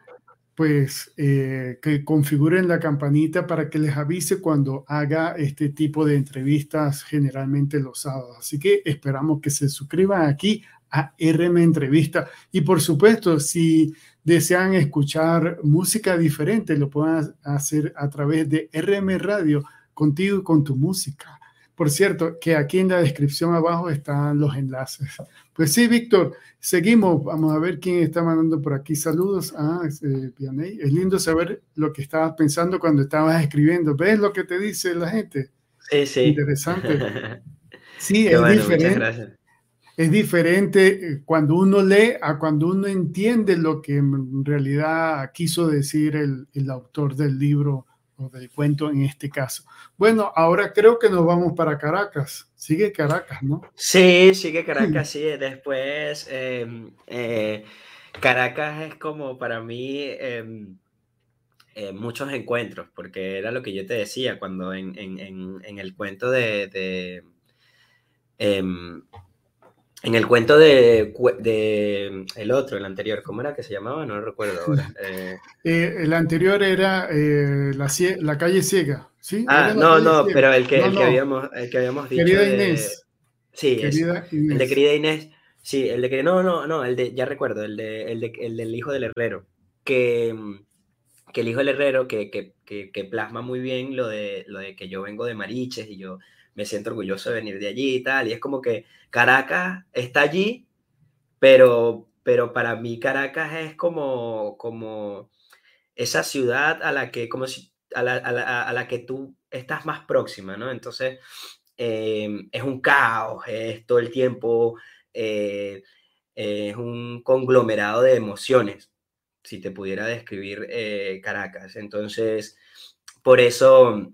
pues eh, que configuren la campanita para que les avise cuando haga este tipo de entrevistas generalmente los sábados. Así que esperamos que se suscriban aquí a RM Entrevista. Y por supuesto, si desean escuchar música diferente, lo pueden hacer a través de RM Radio, contigo y con tu música. Por cierto, que aquí en la descripción abajo están los enlaces. Pues sí, Víctor, seguimos. Vamos a ver quién está mandando por aquí saludos. Ah, es, eh, es lindo saber lo que estabas pensando cuando estabas escribiendo. ¿Ves lo que te dice la gente? Sí, sí. Interesante. <laughs> Sí, es bueno, diferente. Es diferente cuando uno lee a cuando uno entiende lo que en realidad quiso decir el, el autor del libro del cuento en este caso. Bueno, ahora creo que nos vamos para Caracas. Sigue Caracas, ¿no? Sí, sigue Caracas, sí. Después, eh, eh, Caracas es como para mí eh, muchos encuentros, porque era lo que yo te decía cuando en, en, el cuento de... de em, en el cuento de, de, el otro, el anterior, ¿cómo era que se llamaba? No lo recuerdo ahora. <laughs> Eh... Eh, el anterior era eh, la, la, calle ciega, ¿sí? Ah, no, no, ciega. pero el que, no, el, que habíamos, el que habíamos dicho. Querida de, Inés. Sí, querida es, Inés. el de querida Inés. Sí, el de que no, no, no, el de, ya recuerdo, el, de, el, de, el del hijo del herrero. Que, que el hijo del herrero que, que, que plasma muy bien lo de, lo de que yo vengo de Mariches y yo me siento orgulloso de venir de allí y tal. Y es como que Caracas está allí, pero, pero para mí Caracas es como, como esa ciudad a la que, como si, a la, a la, a la que tú estás más próxima, ¿no? Entonces, eh, es un caos, es todo el tiempo, eh, es un conglomerado de emociones, si te pudiera describir eh, Caracas. Entonces, por eso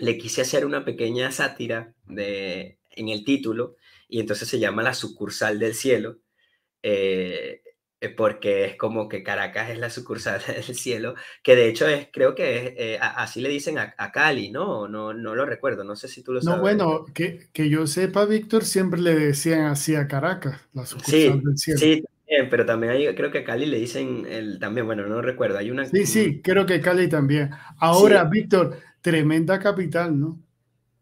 le quise hacer una pequeña sátira de, en el título y entonces se llama La sucursal del cielo. Eh, eh, porque es como que Caracas es la sucursal <laughs> del cielo, que de hecho es, creo que es, eh, así le dicen a, Cali, ¿no? ¿no? No lo recuerdo, no sé si tú lo sabes. No, bueno, que, que yo sepa, Víctor, siempre le decían así a Caracas, la sucursal del cielo. Sí, pero también hay, creo que a Cali le dicen el, también, bueno, no recuerdo, hay una... Sí, sí, creo que Cali también. Ahora, Víctor, tremenda capital, ¿no?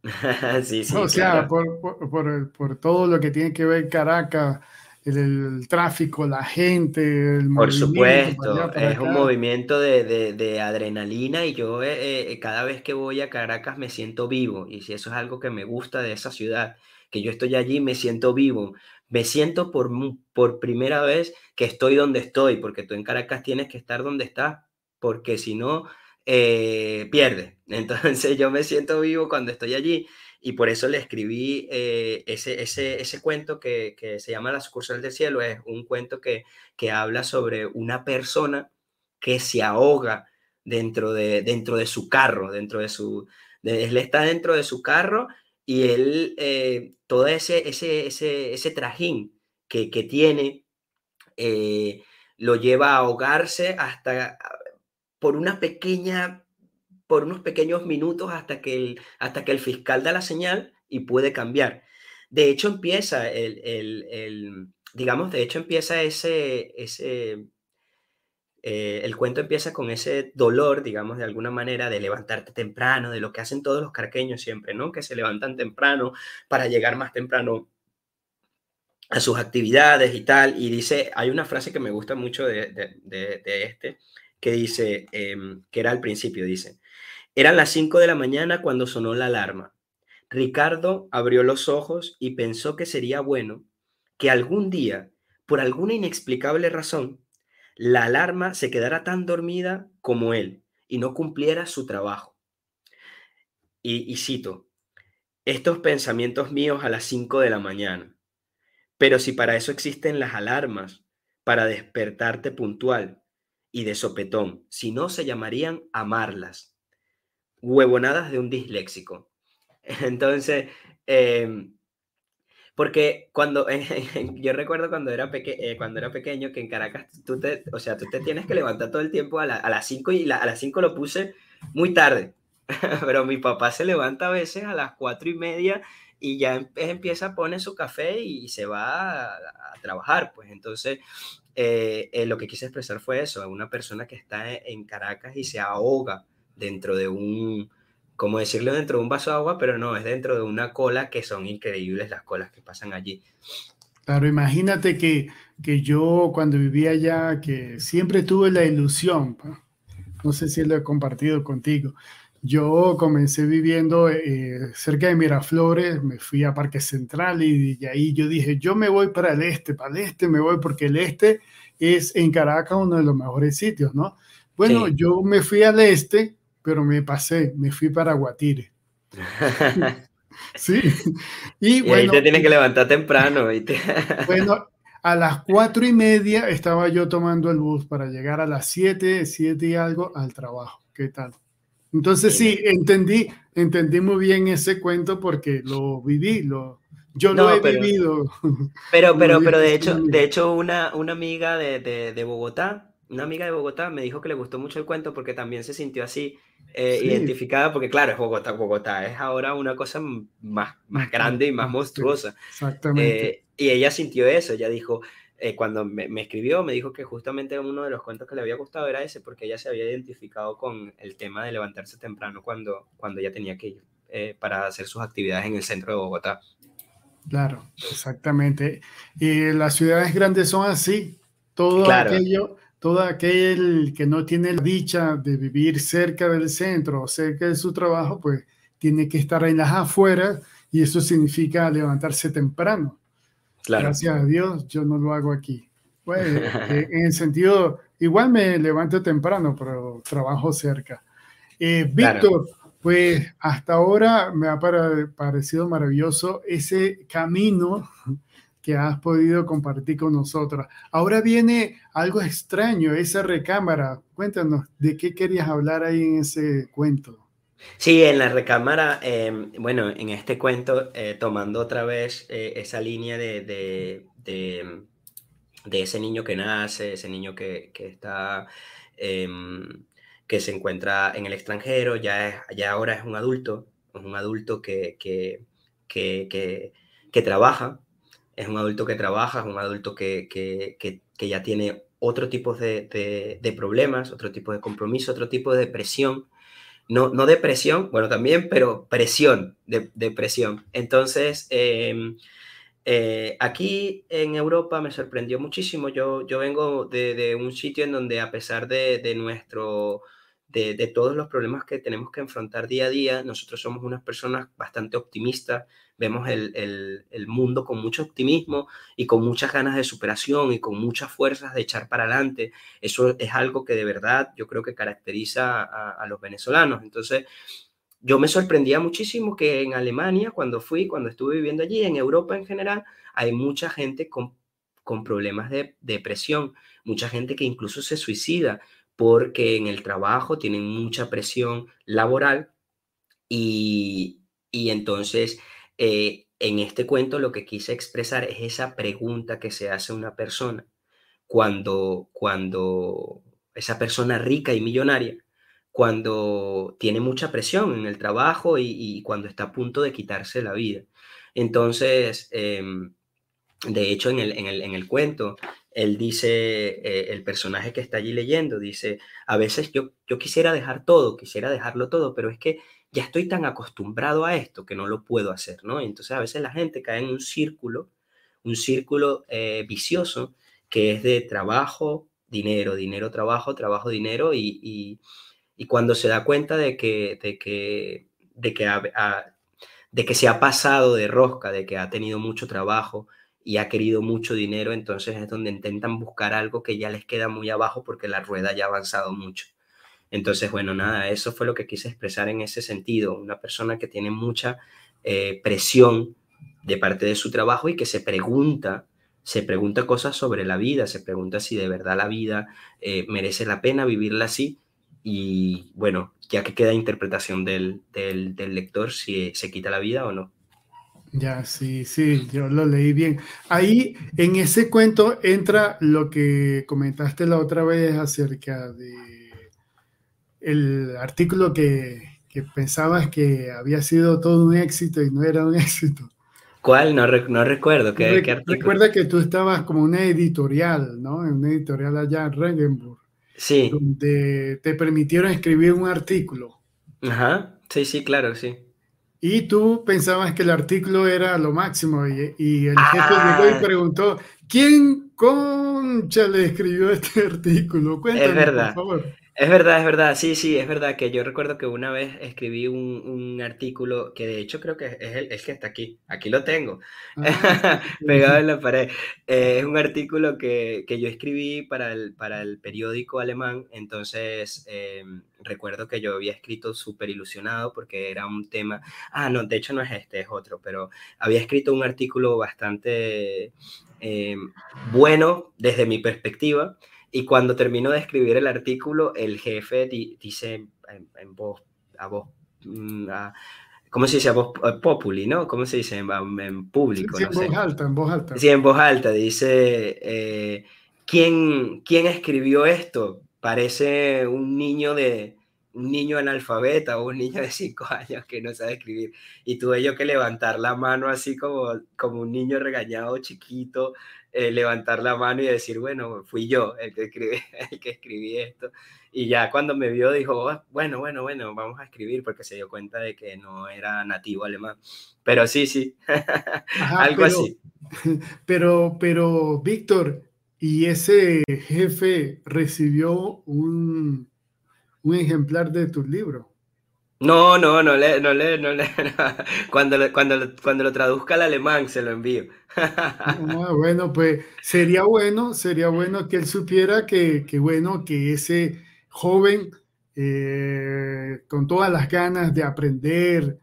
<laughs> sí, sí. O sea, por, por, por, todo lo que tiene que ver Caracas, el, tráfico, la gente, el Por supuesto, es un movimiento de, de, de, adrenalina y yo eh, eh, cada vez que voy a Caracas me siento vivo y si eso es algo que me gusta de esa ciudad, que yo estoy allí me siento vivo, me siento por, por primera vez que estoy donde estoy, porque tú en Caracas tienes que estar donde estás, porque si no, eh, pierde. Entonces yo me siento vivo cuando estoy allí y por eso le escribí eh, ese, ese, ese, cuento que, que, se llama La sucursal del cielo. Es un cuento que, que habla sobre una persona que se ahoga dentro de, dentro de su carro, dentro de su... él está dentro de su carro y él, eh, todo ese, ese, ese, ese trajín que, que tiene, eh, lo lleva a ahogarse hasta por una pequeña, por unos pequeños minutos hasta que el, hasta que el fiscal da la señal y puede cambiar. De hecho, empieza el, el, el digamos, de hecho empieza ese, ese, eh, el cuento empieza con ese dolor, digamos, de alguna manera, de levantarte temprano, de lo que hacen todos los carqueños siempre, ¿no? Que se levantan temprano para llegar más temprano a sus actividades y tal. Y dice, hay una frase que me gusta mucho de, este, que dice, em, que era al principio, dice, eran las 5 de la mañana cuando sonó la alarma. Ricardo abrió los ojos y pensó que sería bueno que algún día, por alguna inexplicable razón, la alarma se quedara tan dormida como él y no cumpliera su trabajo. Y, cito, estos pensamientos míos a las 5 de la mañana. Pero si para eso existen las alarmas, para despertarte puntual y de sopetón, si no se llamarían amarlas. Huevonadas de un disléxico. <laughs> Entonces, eh, porque cuando, <laughs> yo recuerdo cuando era, peque, eh, cuando era pequeño que en Caracas, tú te, o sea, tú te tienes que levantar todo el tiempo a, a las 5 y a las 5 lo puse muy tarde. <laughs> Pero mi papá se levanta a veces a las 4 y media y ya em, empieza a poner su café y se va a, trabajar. Pues entonces, eh, eh, lo que quise expresar fue eso, una persona que está en Caracas y se ahoga dentro de un, como decirlo dentro de un vaso de agua, pero no, es dentro de una cola que son increíbles las colas que pasan allí. Claro, imagínate que, que yo cuando vivía allá, que siempre tuve la ilusión, no sé si lo he compartido contigo, yo comencé viviendo eh, cerca de Miraflores, me fui a Parque Central y, ahí yo dije, yo me voy para el este, para el este me voy porque el este es en Caracas uno de los mejores sitios, ¿no? Bueno, yo me fui al este pero me pasé, me fui para Guatire. <laughs> sí. Y, bueno, ahí te tienes que levantar temprano. <laughs> bueno, a las cuatro y media estaba yo tomando el bus para llegar a las siete, siete y algo al trabajo. ¿Qué tal? Entonces sí, entendí, entendí muy bien ese cuento porque lo viví, lo, yo lo he vivido. Pero, <laughs> pero, pero de hecho, de hecho una, una amiga de, de, de Bogotá una amiga de Bogotá me dijo que le gustó mucho el cuento porque también se sintió así eh, identificada, porque claro, es Bogotá, Bogotá es ahora una cosa más, más grande y más monstruosa. Exactamente. Eh, y ella sintió eso, ella dijo, eh, cuando me, me, escribió, me dijo que justamente uno de los cuentos que le había gustado era ese, porque ella se había identificado con el tema de levantarse temprano cuando, cuando ella tenía que ir para hacer sus actividades en el centro de Bogotá. Claro, exactamente. Y las ciudades grandes son así, todo aquello todo aquel que no tiene la dicha de vivir cerca del centro o cerca de su trabajo, pues tiene que estar en las afueras y eso significa levantarse temprano. Gracias a Dios, yo no lo hago aquí. Pues, <laughs> eh, en el sentido, igual me levanto temprano, pero trabajo cerca. Eh, Víctor, pues hasta ahora me ha parecido maravilloso ese camino que has podido compartir con nosotros. Ahora viene algo extraño, esa recámara. Cuéntanos, ¿de qué querías hablar ahí en ese cuento? Sí, en la recámara, em, bueno, en este cuento, eh, tomando otra vez eh, esa línea de, de, de ese niño que nace, ese niño que, está, em, que se encuentra en el extranjero, ya, ya ahora es un adulto, es un adulto que, que, que, trabaja, es un adulto que trabaja, es un adulto que, ya tiene otro tipo de, de, problemas, otro tipo de compromiso, otro tipo de presión. No, no depresión, bueno, también, pero presión, de. Entonces, em, eh, aquí en Europa me sorprendió muchísimo. Yo, yo vengo de, un sitio en donde a pesar de, de nuestro de, todos los problemas que tenemos que enfrentar día a día. Nosotros somos unas personas bastante optimistas, vemos el, mundo con mucho optimismo y con muchas ganas de superación y con muchas fuerzas de echar para adelante. Eso es algo que de verdad yo creo que caracteriza a, los venezolanos. Entonces, yo me sorprendía muchísimo que en Alemania, cuando fui, cuando estuve viviendo allí, en Europa en general, hay mucha gente con, con problemas de depresión, mucha gente que incluso se suicida, porque en el trabajo tienen mucha presión laboral y, entonces eh, en este cuento lo que quise expresar es esa pregunta que se hace una persona cuando, cuando esa persona rica y millonaria, cuando tiene mucha presión en el trabajo y, cuando está a punto de quitarse la vida. Entonces, em, de hecho, en el, en el cuento, él dice, eh, el personaje que está allí leyendo, dice, a veces yo, yo quisiera dejar todo, quisiera dejarlo todo, pero es que ya estoy tan acostumbrado a esto que no lo puedo hacer, ¿no? Entonces a veces la gente cae en un círculo, un círculo eh, vicioso que es de trabajo, dinero, dinero, trabajo, trabajo, dinero, y, cuando se da cuenta de que, de que, de que se ha pasado de rosca, de que ha tenido mucho trabajo, y ha querido mucho dinero, entonces es donde intentan buscar algo que ya les queda muy abajo porque la rueda ya ha avanzado mucho. Entonces, bueno, nada, eso fue lo que quise expresar en ese sentido. Una persona que tiene mucha eh, presión de parte de su trabajo y que se pregunta, se pregunta cosas sobre la vida, se pregunta si de verdad la vida eh, merece la pena vivirla así. Y bueno, ya que queda interpretación del, del lector si se quita la vida o no. Ya, sí, sí, yo lo leí bien. Ahí en ese cuento entra lo que comentaste la otra vez acerca de el artículo que, que pensabas que había sido todo un éxito y no era un <laughs> éxito. ¿Cuál? No, no recuerdo. ¿Qué, Recuerda que tú estabas como una editorial, ¿no? En una editorial allá en Regenburg. Sí. Donde te permitieron escribir un artículo. Ajá, sí, sí, claro, sí. Y tú pensabas que el artículo era lo máximo y, el jefe llegó y ah. preguntó, ¿quién concha le escribió este <laughs> artículo? Cuéntame, por favor. Es verdad, es verdad, sí, sí, es verdad que yo recuerdo que una vez escribí un, artículo que de hecho creo que es el, que está aquí, aquí lo tengo, ah, <laughs> pegado en la pared. Eh, es un artículo que, yo escribí para el, para el periódico alemán, entonces eh, recuerdo que yo había escrito súper ilusionado porque era un tema, ah, no, de hecho no es este, es otro, pero había escrito un artículo bastante eh, bueno desde mi perspectiva y cuando termino de escribir el artículo, el jefe dice en, voz, a voz, mm, ¿cómo se dice? A voz eh, populi, ¿no? ¿Cómo se dice? En, público. Sí, en voz alta, en voz alta. Sí, en voz alta. Dice, eh, ¿quién, ¿quién escribió esto? Parece un niño de, un niño analfabeta o un niño de cinco <laughs> años que no sabe escribir. Y tuve yo que levantar la mano así como, como un niño regañado chiquito, eh, levantar la mano y decir, bueno, fui yo el que, escribí, <laughs> el que escribí esto. Y ya cuando me vio dijo, oh, bueno, bueno, bueno, vamos a escribir porque se dio cuenta de que no era nativo alemán. Pero sí, sí, <laughs> algo así. Pero, pero, Víctor, ¿y ese jefe recibió un, un ejemplar de tu libro? No, no, no le, no le, no le, <laughs> Cuando, cuando, cuando lo traduzca al alemán se lo envío. <laughs> Ah, bueno, pues sería bueno, sería bueno que él supiera que, que bueno, que ese joven eh, con todas las ganas de aprender,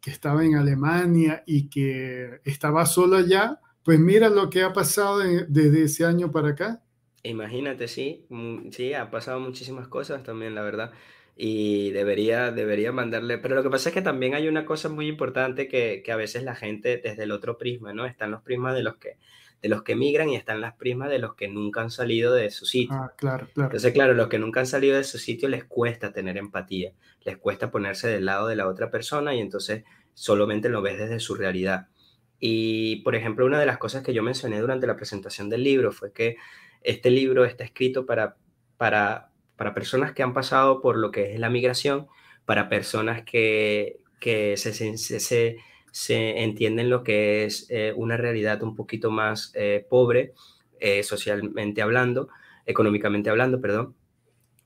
que estaba en Alemania y que estaba solo allá, pues mira lo que ha pasado desde ese año para acá. Imagínate, sí, sí, ha pasado muchísimas cosas también, la verdad y debería, debería mandarle. Pero lo que pasa es que también hay una cosa muy importante que, que, a veces la gente desde el otro prisma, ¿no? Están los prismas de los que de los que migran y están las primas de los que nunca han salido de su sitio. Ah, claro, claro. Entonces, claro, los que nunca han salido de su sitio les cuesta tener empatía, les cuesta ponerse del lado de la otra persona y entonces solamente lo ves desde su realidad. Y, por ejemplo, una de las cosas que yo mencioné durante la presentación del libro fue que este libro está escrito para, para, para personas que han pasado por lo que es la migración, para personas que, que se, se, se, entienden lo que es eh, una realidad un poquito más eh, pobre, eh, socialmente hablando, económicamente hablando, perdón,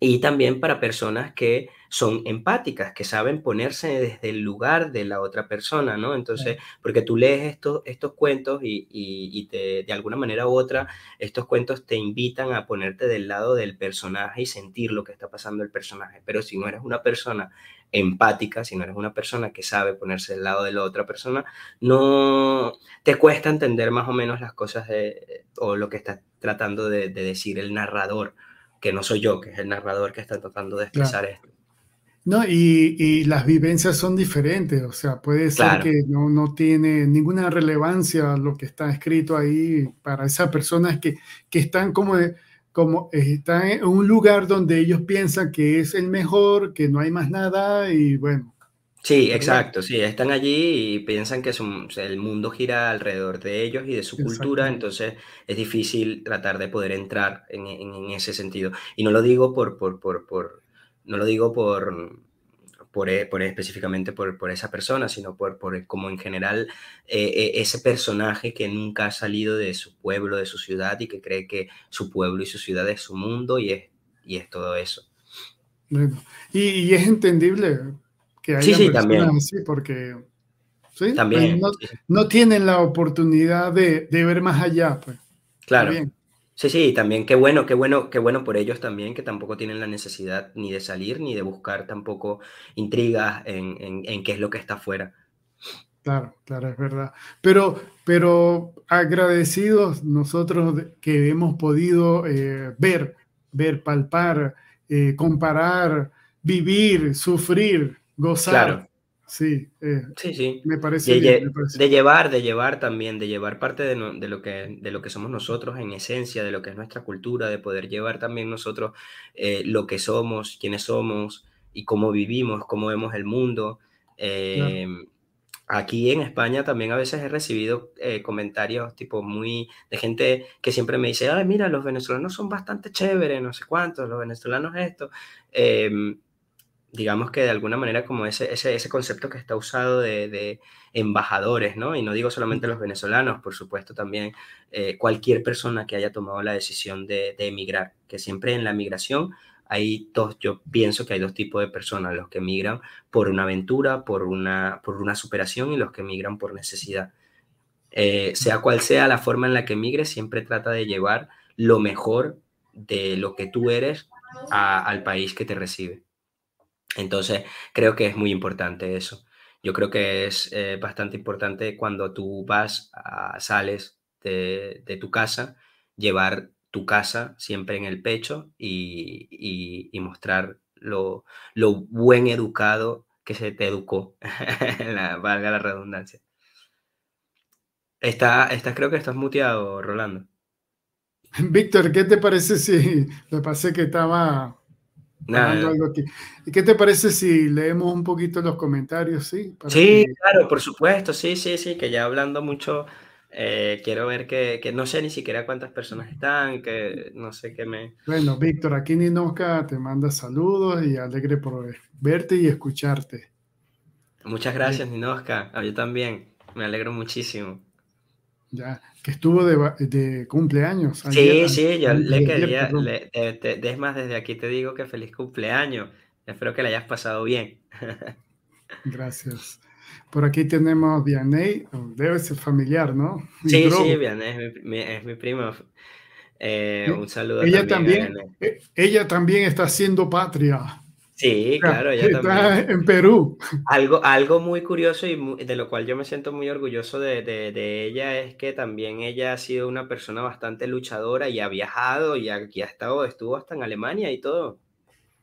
y también para personas que son empáticas, que saben ponerse desde el lugar de la otra persona, ¿no? Entonces, porque tú lees estos, estos cuentos y, de alguna manera u otra, estos cuentos te invitan a ponerte del lado del personaje y sentir lo que está pasando el personaje. Pero si no eres una persona empática, si no eres una persona que sabe ponerse del lado de la otra persona, no te cuesta entender más o menos las cosas de, o lo que está tratando de, decir el narrador, que no soy yo, que es el narrador que está tratando de expresar esto. No, y, las vivencias son diferentes, o sea, puede ser que no, tiene ninguna relevancia lo que está escrito ahí para esas personas que, están como, como están en un lugar donde ellos piensan que es el mejor, que no hay más nada y bueno. Sí, exacto, sí, están allí y piensan que el mundo gira alrededor de ellos y de su cultura, entonces es difícil tratar de poder entrar en, ese sentido. Y no lo digo por, por, por, por no lo digo por, por, e, por específicamente por, por, esa persona, sino por, por como en general eh, eh, ese personaje que nunca ha salido de su pueblo, de su ciudad y que cree que su pueblo y su ciudad es su mundo y es, y es todo eso. Bueno, y, es entendible que haya sí, sí, también. así porque También, no, no, tienen la oportunidad de, de, ver más allá. Pues. Claro. Sí, sí, también qué bueno, qué bueno, qué bueno por ellos también, que tampoco tienen la necesidad ni de salir ni de buscar tampoco intrigas en, en, qué es lo que está afuera. Claro, claro, es verdad. Pero, pero agradecidos nosotros que hemos podido eh, ver, ver, palpar, eh, comparar, vivir, sufrir, gozar Sí, eh, sí, sí. Me parece, de, de, llevar, de llevar también, de llevar parte de, de, lo que, de lo que somos nosotros en esencia, de lo que es nuestra cultura, de poder llevar también nosotros eh, lo que somos, quiénes somos y cómo vivimos, cómo vemos el mundo. Em, aquí en España también a veces he recibido eh, comentarios tipo muy de gente que siempre me dice, ay, mira, los venezolanos son bastante chéveres, no sé cuántos, los venezolanos esto. Digamos que de alguna manera como ese, ese, ese concepto que está usado de, de, embajadores, ¿no? Y no digo solamente los venezolanos, por supuesto también eh, cualquier persona que haya tomado la decisión de, de, emigrar, que siempre en la migración hay dos, yo pienso que hay dos tipos de personas, los que emigran por una aventura, por una, por una superación y los que emigran por necesidad. Eh, sea cual sea la forma en la que emigres, siempre trata de llevar lo mejor de lo que tú eres al país que te recibe. Entonces, creo que es muy importante eso. Yo creo que es eh, bastante importante cuando tú vas, a, sales de, tu casa, llevar tu casa siempre en el pecho y, mostrar lo, buen educado que se te educó, <laughs> valga la redundancia. Está, está, creo que estás muteado, Rolando. <laughs> Víctor, ¿qué te parece si le pasé que estaba ¿Y qué te parece si leemos un poquito los comentarios? Sí, sí claro, por supuesto, sí, sí, sí, que ya hablando mucho, eh, quiero ver que, que, no sé ni siquiera cuántas personas están, que no sé qué me... Bueno, Víctor, aquí Ninoca te manda saludos y alegre por verte y escucharte. Muchas gracias, Ninoska, yo también, me alegro muchísimo. Ya, que estuvo de, cumpleaños. sí, sí, yo le quería, le, es más, desde aquí te digo que feliz cumpleaños. Espero que le hayas pasado bien. <laughs> Gracias. Por aquí tenemos Vianney, debe ser familiar, ¿no? sí, sí, Vianney es mi, es mi primo. Eh, un saludo. Ella también, e, ella también está haciendo patria. Sí, claro, ella está en Perú. Algo, algo muy curioso y de lo cual yo me siento muy orgulloso de, de, ella es que también ella ha sido una persona bastante luchadora y ha viajado y aquí ha estado, estuvo hasta en Alemania y todo.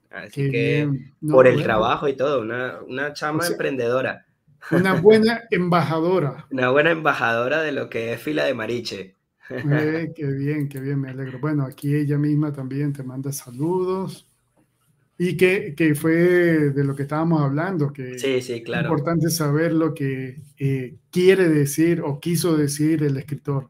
Así que por el trabajo y todo, una, una chama emprendedora. Una buena embajadora. <laughs> una buena embajadora de lo que es fila de Mariche. Eh, qué bien, qué bien, me alegro. Bueno, aquí ella misma también te manda saludos. Y que, que fue de lo que estábamos hablando, que sí, sí, claro. es importante saber lo que eh, quiere decir o quiso decir el escritor.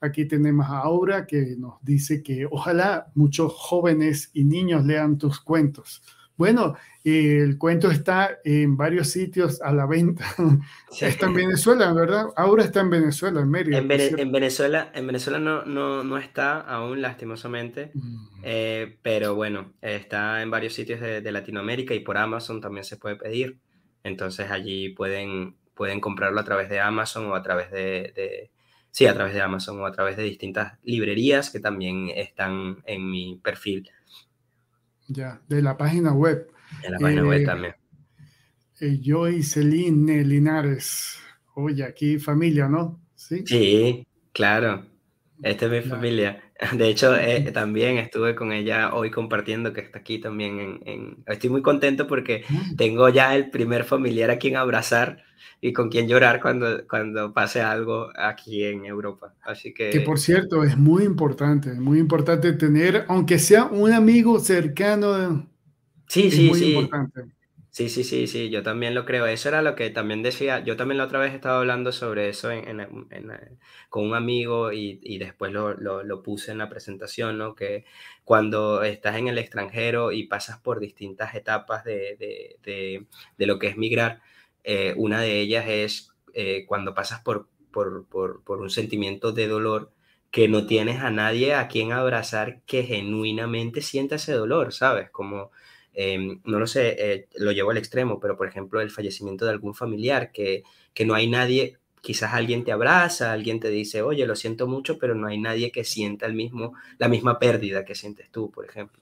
Aquí tenemos a Aura que nos dice que ojalá muchos jóvenes y niños lean tus cuentos. Bueno, el cuento está en varios sitios a la venta. <laughs> Está en Venezuela, ¿verdad? Ahora está en Venezuela, en Mérida. En, Venezuela, en Venezuela no, no, no, está aún, lastimosamente, mm. eh, pero bueno, está en varios sitios de, Latinoamérica y por Amazon también se puede pedir. Entonces allí pueden, pueden comprarlo a través de Amazon o a través de, de sí, a través de Amazon o a través de distintas librerías que también están en mi perfil ya, de la página web. De la página web eh, también. Eh, yo y Celine Linares. Oye, aquí familia, ¿no? Sí, sí claro. Esta es mi familia. <laughs> De hecho, eh, también estuve con ella hoy compartiendo que está aquí también. En, Estoy muy contento porque mm. tengo ya el primer familiar a quien abrazar y con quien llorar cuando, cuando pase algo aquí en Europa. Así que... Que por cierto, es muy importante, muy importante tener, aunque sea un amigo cercano. Sí, sí, sí. Importante. Sí, sí, sí, sí, yo también lo creo. Eso era lo que también decía. Yo también la otra vez estaba hablando sobre eso con un amigo y, y después lo, lo, lo, puse en la presentación, ¿no? Que cuando estás en el extranjero y pasas por distintas etapas de, de, de, de lo que es migrar, eh, una de ellas es eh, cuando pasas por, por, por, por, un sentimiento de dolor que no tienes a nadie a quien abrazar que genuinamente sienta ese dolor, ¿sabes? Como, em, no lo sé, eh, lo llevo al extremo, pero por ejemplo el fallecimiento de algún familiar, que, que no hay nadie, quizás alguien te abraza, alguien te dice, oye, lo siento mucho, pero no hay nadie que sienta el mismo, la misma pérdida que sientes tú, por ejemplo.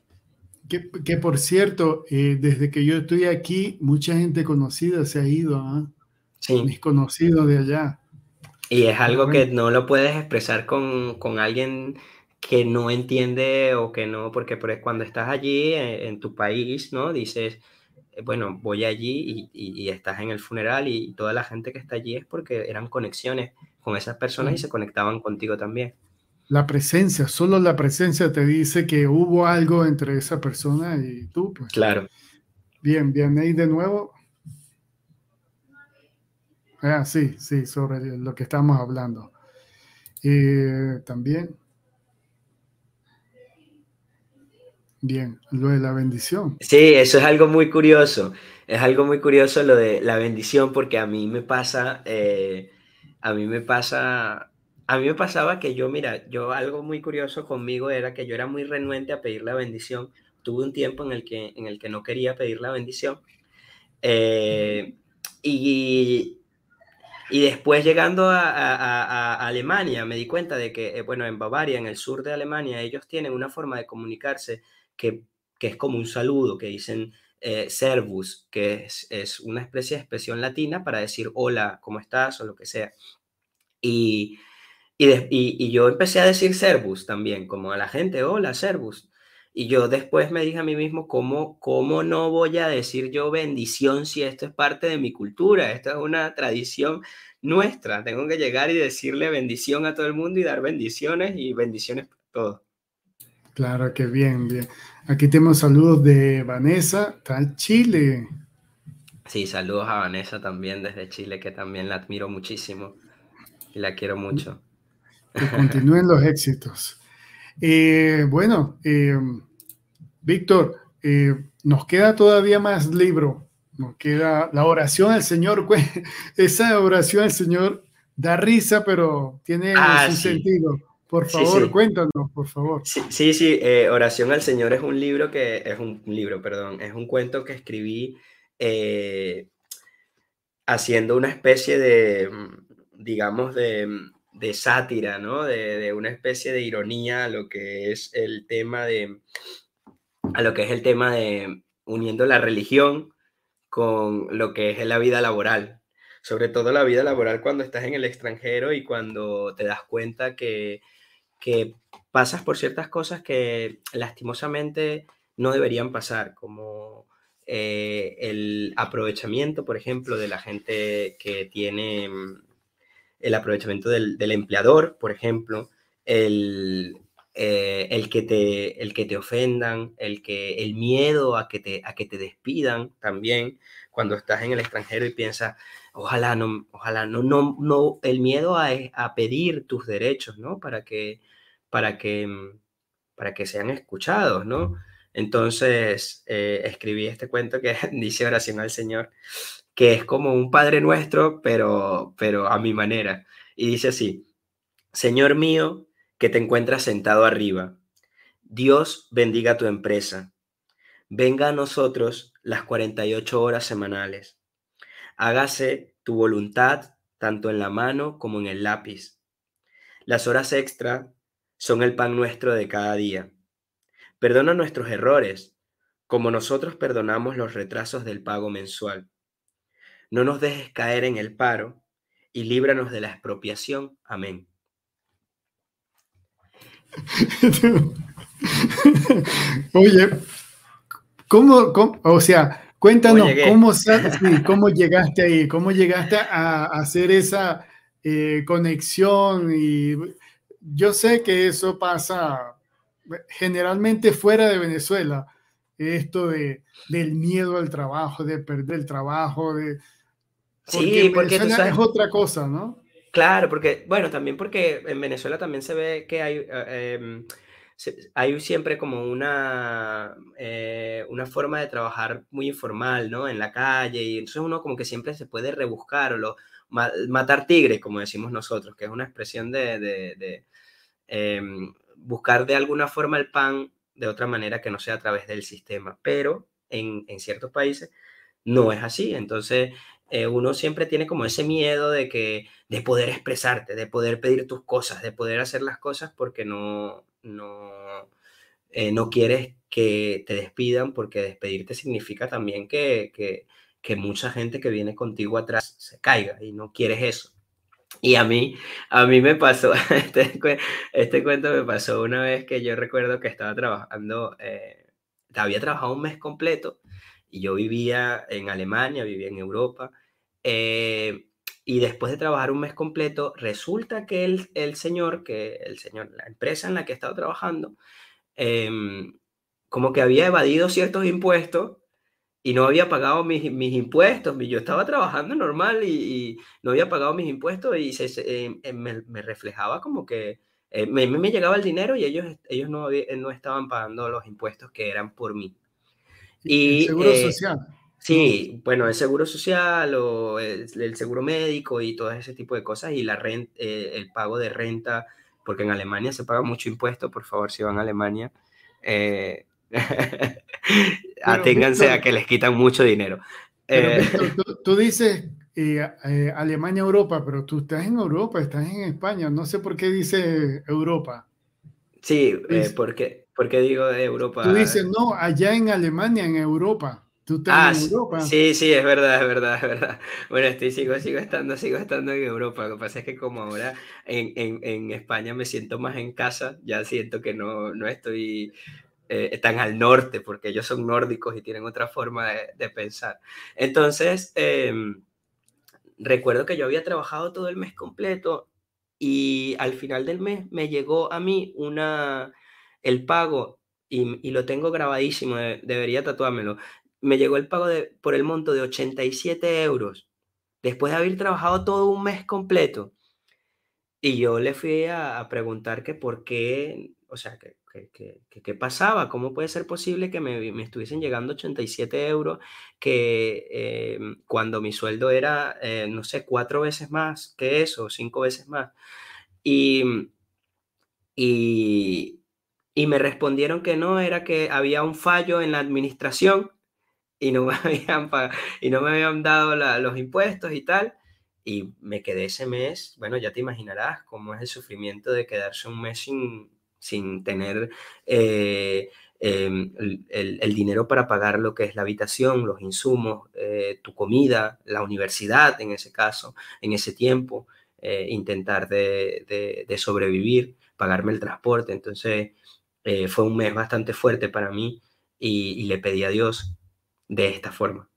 Que, por cierto, eh, desde que yo estoy aquí, mucha gente conocida se ha ido, ¿ah? Sí. Mis conocidos de allá. Y es algo que no lo puedes expresar con, con, alguien que no entiende o que no, porque cuando estás allí eh, en, tu país, ¿no? Dices, eh, bueno, voy allí y, y, estás en el funeral y toda la gente que está allí es porque eran conexiones con esas personas y se conectaban contigo también. La presencia, solo la presencia te dice que hubo algo entre esa persona y tú. Pues. Claro. Bien, bien, ahí de nuevo. Ah, sí, sí, sobre lo que estamos hablando. Eh, también. Bien, lo de la bendición. Sí, eso es algo muy curioso. Es algo muy curioso lo de la bendición porque a mí me pasa, eh, a mí me pasa a mí me pasaba que yo, mira, yo algo muy curioso conmigo era que yo era muy renuente a pedir la bendición. Tuve un tiempo en el que, en el que no quería pedir la bendición. Eh, y, y después llegando a, Alemania me di cuenta de que, eh, bueno, en Bavaria, en el sur de Alemania, ellos tienen una forma de comunicarse que, que es como un saludo, que dicen eh, servus, que es, es, una especie de expresión latina para decir hola, ¿cómo estás? o lo que sea. Y y, yo empecé a decir Servus también, como a la gente, hola Servus. Y yo después me dije a mí mismo, ¿cómo, ¿cómo no voy a decir yo bendición si esto es parte de mi cultura? Esto es una tradición nuestra. Tengo que llegar y decirle bendición a todo el mundo y dar bendiciones y bendiciones para todos. Claro que bien, bien. Aquí tenemos saludos de Vanessa, está Chile. Sí, saludos a Vanessa también desde Chile, que también la admiro muchísimo y la quiero mucho. Que continúen los <laughs> éxitos. Eh, bueno, eh, Víctor, eh, nos queda todavía más libro. Nos queda la oración al Señor. <laughs> Esa oración al Señor da risa, pero tiene ah, su sentido. Por favor, cuéntanos, por favor. Sí, sí, Oración al Señor es un libro que, es un libro, perdón, es un cuento que escribí haciendo una especie de, digamos, de, de sátira, ¿no? De, una especie de ironía a lo que es el tema de, a lo que es el tema de uniendo la religión con lo que es la vida laboral. Sobre todo la vida laboral cuando estás en el extranjero y cuando te das cuenta que, que pasas por ciertas cosas que lastimosamente no deberían pasar, como eh, el aprovechamiento, por ejemplo, de la gente que tiene el aprovechamiento del, empleador, por ejemplo, el, eh, el, que te, el que te ofendan, el, que, el miedo a que, te, a que te despidan también cuando estás en el extranjero y piensas, ojalá no, ojalá no, no, no, el miedo a, a pedir tus derechos, ¿no? Para que, para que, para que sean escuchados, ¿no? Entonces eh, escribí este cuento que <laughs> dice oración al Señor, que es como un Padre Nuestro, pero, pero a mi manera. Y dice así, Señor mío, que te encuentras sentado arriba, Dios bendiga tu empresa. Venga a nosotros las 48 horas semanales. Hágase tu voluntad tanto en la mano como en el lápiz. Las horas extra son el pan nuestro de cada día. Perdona nuestros errores, como nosotros perdonamos los retrasos del pago mensual. No nos dejes caer en el paro y líbranos de la expropiación. Amén. <laughs> Oye, ¿cómo, o sea, cuéntanos cómo, cómo llegaste ahí, cómo llegaste a, hacer esa eh, conexión y yo sé que eso pasa generalmente fuera de Venezuela, esto de, del miedo al trabajo, de perder el trabajo, de... sí, porque es otra cosa, ¿no? Claro, porque, bueno, también porque en Venezuela también se ve que hay, eh, em, hay siempre como una, eh, una forma de trabajar muy informal, ¿no? En la calle, y entonces uno como que siempre se puede rebuscar o lo, matar tigres, como decimos nosotros, que es una expresión de, em, buscar de alguna forma el pan de otra manera que no sea a través del sistema, pero en, ciertos países no es así. Entonces, eh, uno siempre tiene como ese miedo de que de poder expresarte, de poder pedir tus cosas, de poder hacer las cosas porque no no eh, no quieres que te despidan porque despedirte significa también que, que, que mucha gente que viene contigo atrás se caiga y no quieres eso. Y a mí, a mí me pasó, <laughs> este, este, cuento me pasó una vez que yo recuerdo que estaba trabajando, eh, había trabajado un mes completo y yo vivía en Alemania, vivía en Europa. Eh, y después de trabajar un mes completo, resulta que el, el, señor, que el señor, la empresa en la que estaba trabajando, em, como que había evadido ciertos impuestos y no había pagado mis, impuestos. Yo estaba trabajando normal y, no había pagado mis impuestos y se, eh, eh, me, reflejaba como que eh, me, me, llegaba el dinero y ellos, ellos no, no estaban pagando los impuestos que eran por mí. Y, el seguro social. Sí, bueno, el seguro social o el, seguro médico y todo ese tipo de cosas y la renta, el pago de renta, porque en Alemania se paga mucho impuesto, por favor, si van a Alemania. <laughs> Aténganse a que les quitan mucho dinero. Eh, <laughs> tú, dices eh, eh, Alemania, Europa, pero tú estás en Europa, estás en España. No sé por qué dice Europa. Sí, porque, porque digo Europa. Tú dices, no, allá en Alemania, en Europa. Tú estás en ah, Europa. Sí, sí, es verdad, es verdad, es verdad. Bueno, estoy, sigo, sigo, estando, sigo estando en Europa. Lo que pasa es que como ahora en, en, en España me siento más en casa, ya siento que no, no estoy eh, están al norte, porque ellos son nórdicos y tienen otra forma de, pensar. Entonces, em, recuerdo que yo había trabajado todo el mes completo y al final del mes me llegó a mí una, el pago, y, lo tengo grabadísimo, debería tatuármelo, me llegó el pago de, por el monto de 87 euros, después de haber trabajado todo un mes completo. Y yo le fui a, a preguntar que por qué, o sea, que ¿Qué, pasaba? ¿Cómo puede ser posible que me, me estuviesen llegando 87 euros que em, cuando mi sueldo era, eh, no sé, cuatro veces más que eso, cinco veces más? Y, y, y me respondieron que no, era que había un fallo en la administración y no <laughs> me habían, y no me habían dado los impuestos y tal. Y me quedé ese mes, bueno, ya te imaginarás cómo es el sufrimiento de quedarse un mes sin, sin tener eh, em, el, dinero para pagar lo que es la habitación, los insumos, eh, tu comida, la universidad en ese caso, en ese tiempo, eh, intentar de, sobrevivir, pagarme el transporte. Entonces fue un mes bastante fuerte para mí y, le pedí a Dios de esta forma.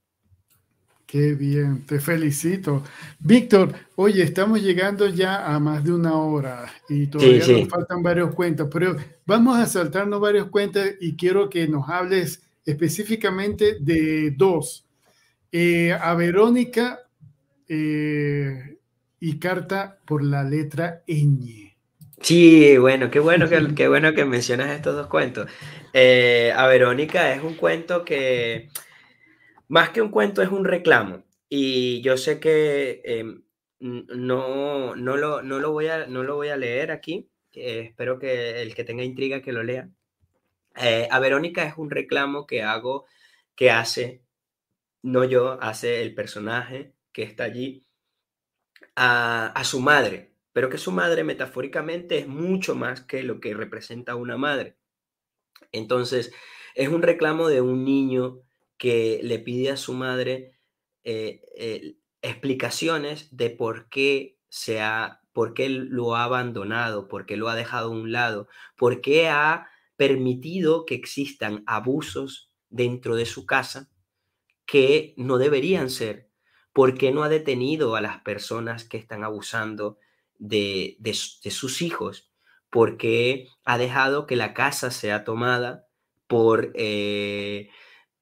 Qué bien, te felicito. Víctor, oye, estamos llegando ya a más de una hora y todavía nos faltan varios cuentos, pero vamos a saltarnos varios cuentos y quiero que nos hables específicamente de dos. Eh, a Verónica eh, y carta por la letra ñ. Sí, bueno, qué bueno que, qué bueno que mencionas estos dos cuentos. Eh, a Verónica es un cuento que más que un cuento, es un reclamo. Y yo sé que em, no, no, lo, no, lo voy a, no lo voy a leer aquí. espero que el que tenga intriga que lo lea. Eh, a Verónica es un reclamo que hago, que hace, no yo, hace el personaje que está allí a, a su madre, pero que su madre metafóricamente es mucho más que lo que representa una madre. Entonces, es un reclamo de un niño que le pide a su madre eh, explicaciones de por qué, se ha, por qué lo ha abandonado, por qué lo ha dejado a un lado, por qué ha permitido que existan abusos dentro de su casa que no deberían ser, por qué no ha detenido a las personas que están abusando de, de sus hijos, por qué ha dejado que la casa sea tomada por... Eh,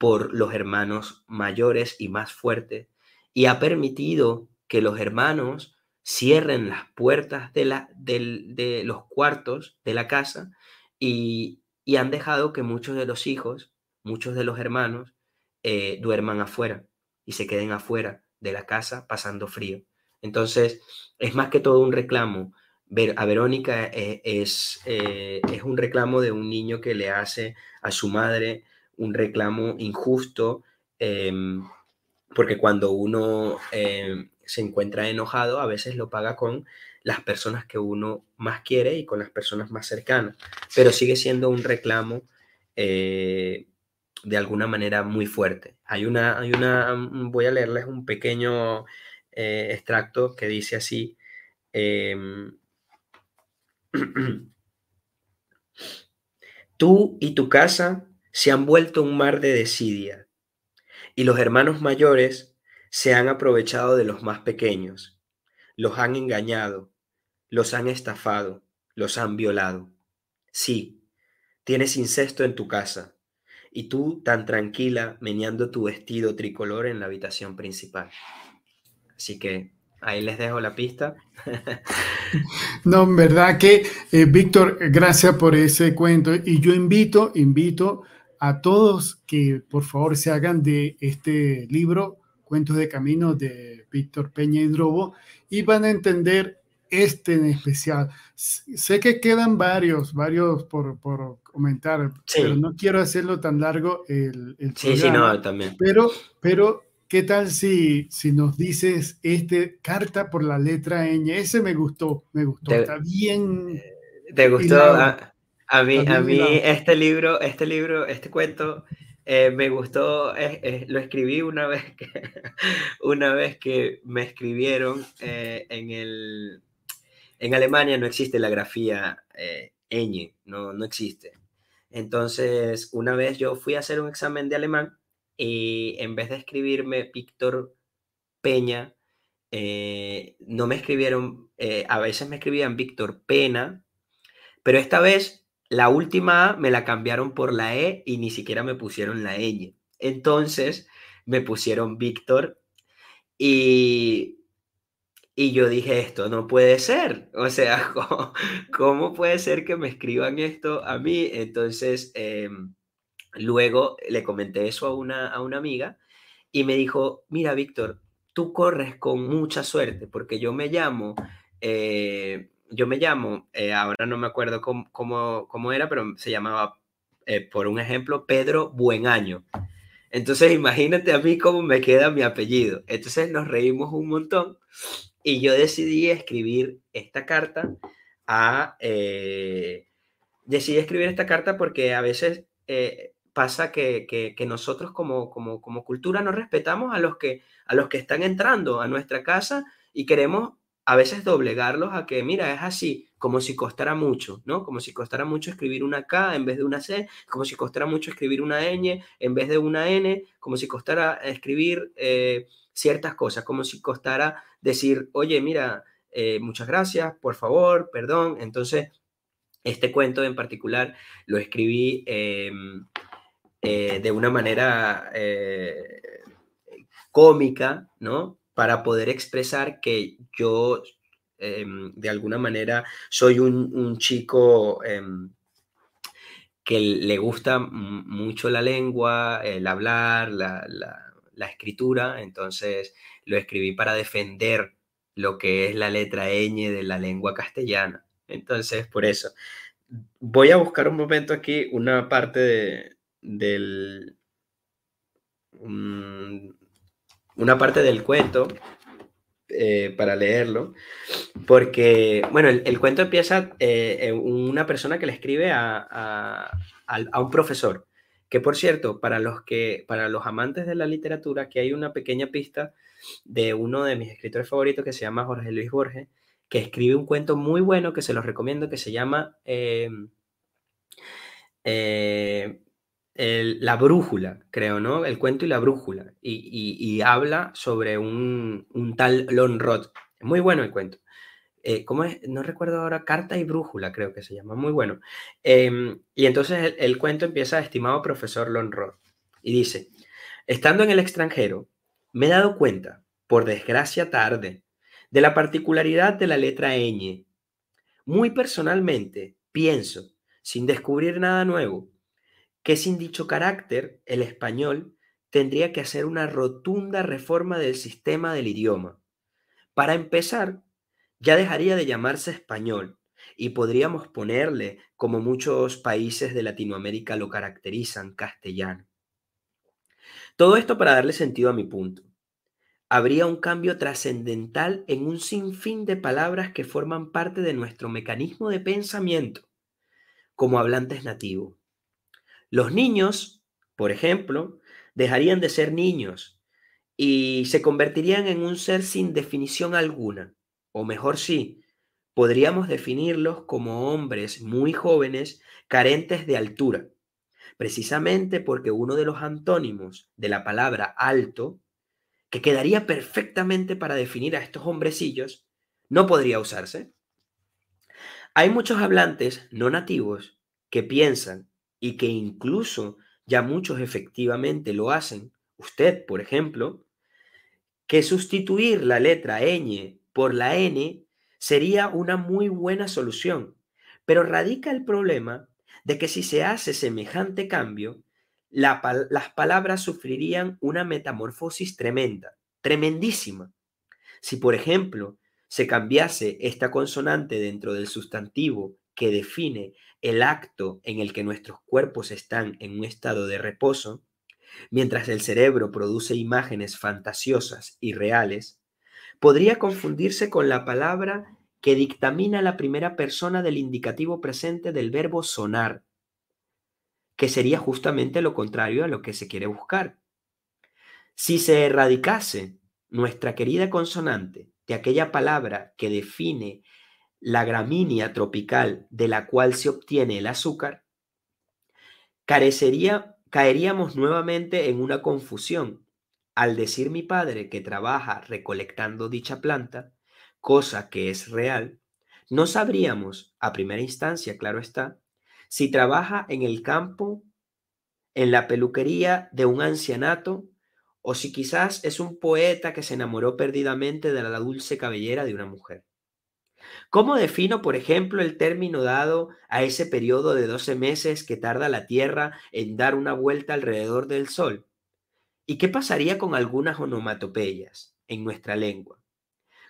por los hermanos mayores y más fuertes y ha permitido que los hermanos cierren las puertas de, la, de los cuartos de la casa y, han dejado que muchos de los hijos, muchos de los hermanos, eh, duerman afuera y se queden afuera de la casa pasando frío. Entonces, es más que todo un reclamo. Ver, a Verónica eh, es, eh, es un reclamo de un niño que le hace a su madre un reclamo injusto, em, porque cuando uno em, se encuentra enojado, a veces lo paga con las personas que uno más quiere y con las personas más cercanas, pero sigue siendo un reclamo eh, de alguna manera muy fuerte. Hay una, hay una, voy a leerles un pequeño eh, extracto que dice así. Em, <clears throat> Tú y tu casa se han vuelto un mar de desidia, y los hermanos mayores se han aprovechado de los más pequeños, los han engañado, los han estafado, los han violado. Sí, tienes incesto en tu casa, y tú tan tranquila meneando tu vestido tricolor en la habitación principal. Así que ahí les dejo la pista. <laughs> no, en verdad que, eh, Víctor, gracias por ese cuento. Y yo invito, invito a todos que por favor se hagan de este libro, Cuentos de Camino de Víctor Peña y Drobo, y van a entender este en especial. Sé que quedan varios, varios por, por comentar, pero no quiero hacerlo tan largo el, el Sí, sí, no, también. Pero, pero ¿qué tal si, si nos dices este carta por la letra ñ? Ese me gustó, me gustó. Está bien. ¿Te gustó? Ah, a mí, a mí este libro, este libro, este cuento eh, me gustó, lo escribí una vez que, <laughs> una vez que me escribieron eh, en el... En Alemania no existe la grafía eh, ñ, no, no existe. Entonces, una vez yo fui a hacer un examen de alemán y en vez de escribirme Víctor Peña, no me escribieron, a veces me escribían Víctor Pena, pero esta vez la última A me la cambiaron por la E y ni siquiera me pusieron la ñ. Entonces me pusieron Víctor y, y yo dije, esto no puede ser. <laughs> O sea, <laughs> ¿cómo, puede ser que me escriban esto a mí? Entonces, em, luego le comenté eso a una, a una amiga y me dijo, mira, Víctor, tú corres con mucha suerte porque yo me llamo... Eh, yo me llamo, eh, ahora no me acuerdo cómo, cómo, era, pero se llamaba, eh, por un ejemplo, Pedro Buenaño. Entonces imagínate a mí cómo me queda mi apellido. Entonces nos reímos un montón y yo decidí escribir esta carta a... Eh, decidí escribir esta carta porque a veces pasa que, que, nosotros como, como, como cultura no respetamos a los, que, a los que están entrando a nuestra casa y queremos a veces doblegarlos a que, mira, es así, como si costara mucho, ¿no? Como si costara mucho escribir una K en vez de una C, como si costara mucho escribir una ñ en vez de una N, como si costara escribir eh, ciertas cosas, como si costara decir, oye, mira, eh, muchas gracias, por favor, perdón. Entonces, este cuento en particular lo escribí em, eh, de una manera cómica, ¿no? Para poder expresar que yo, em, de alguna manera, soy un, chico em, que le gusta mucho la lengua, el hablar, la, escritura, entonces lo escribí para defender lo que es la letra ñ de la lengua castellana. Entonces, por eso. Voy a buscar un momento aquí una parte de, del... una parte del cuento eh, para leerlo, porque, bueno, el, cuento empieza eh, en una persona que le escribe a, a, un profesor, que por cierto, para los, que, para los amantes de la literatura, que hay una pequeña pista de uno de mis escritores favoritos que se llama Jorge Luis Borges, que escribe un cuento muy bueno que se los recomiendo, que se llama em, eh, La Brújula, creo, ¿no? El cuento y la brújula. Y, habla sobre un, tal Lon Roth. Muy bueno el cuento. Eh, ¿Cómo es? No recuerdo ahora, Carta y Brújula, creo que se llama. Muy bueno. Em, y entonces el, el, cuento empieza, estimado profesor Lon Roth, y dice, estando en el extranjero, me he dado cuenta, por desgracia tarde, de la particularidad de la letra ñ. Muy personalmente, pienso, sin descubrir nada nuevo, que sin dicho carácter, el español tendría que hacer una rotunda reforma del sistema del idioma. Para empezar, ya dejaría de llamarse español y podríamos ponerle, como muchos países de Latinoamérica lo caracterizan, castellano. Todo esto para darle sentido a mi punto. Habría un cambio trascendental en un sinfín de palabras que forman parte de nuestro mecanismo de pensamiento como hablantes nativos. Los niños, por ejemplo, dejarían de ser niños y se convertirían en un ser sin definición alguna, o mejor sí, podríamos definirlos como hombres muy jóvenes carentes de altura, precisamente porque uno de los antónimos de la palabra alto, que quedaría perfectamente para definir a estos hombrecillos, no podría usarse. Hay muchos hablantes no nativos que piensan y que incluso ya muchos efectivamente lo hacen, usted, por ejemplo, que sustituir la letra ñ por la n sería una muy buena solución, pero radica el problema de que si se hace semejante cambio, las palabras sufrirían una metamorfosis tremenda, tremendísima. Si, por ejemplo, se cambiase esta consonante dentro del sustantivo que define el acto en el que nuestros cuerpos están en un estado de reposo, mientras el cerebro produce imágenes fantasiosas y reales, podría confundirse con la palabra que dictamina la primera persona del indicativo presente del verbo sonar, que sería justamente lo contrario a lo que se quiere buscar. Si se erradicase nuestra querida consonante de aquella palabra que define la gramínea tropical de la cual se obtiene el azúcar, carecería, caeríamos nuevamente en una confusión. Al decir mi padre que trabaja recolectando dicha planta, cosa que es real, no sabríamos, a primera instancia, claro está, si trabaja en el campo, en la peluquería de un ancianato, o si quizás es un poeta que se enamoró perdidamente de la dulce cabellera de una mujer. ¿Cómo defino, por ejemplo, el término dado a ese periodo de 12 meses que tarda la Tierra en dar una vuelta alrededor del Sol? ¿Y qué pasaría con algunas onomatopeyas en nuestra lengua?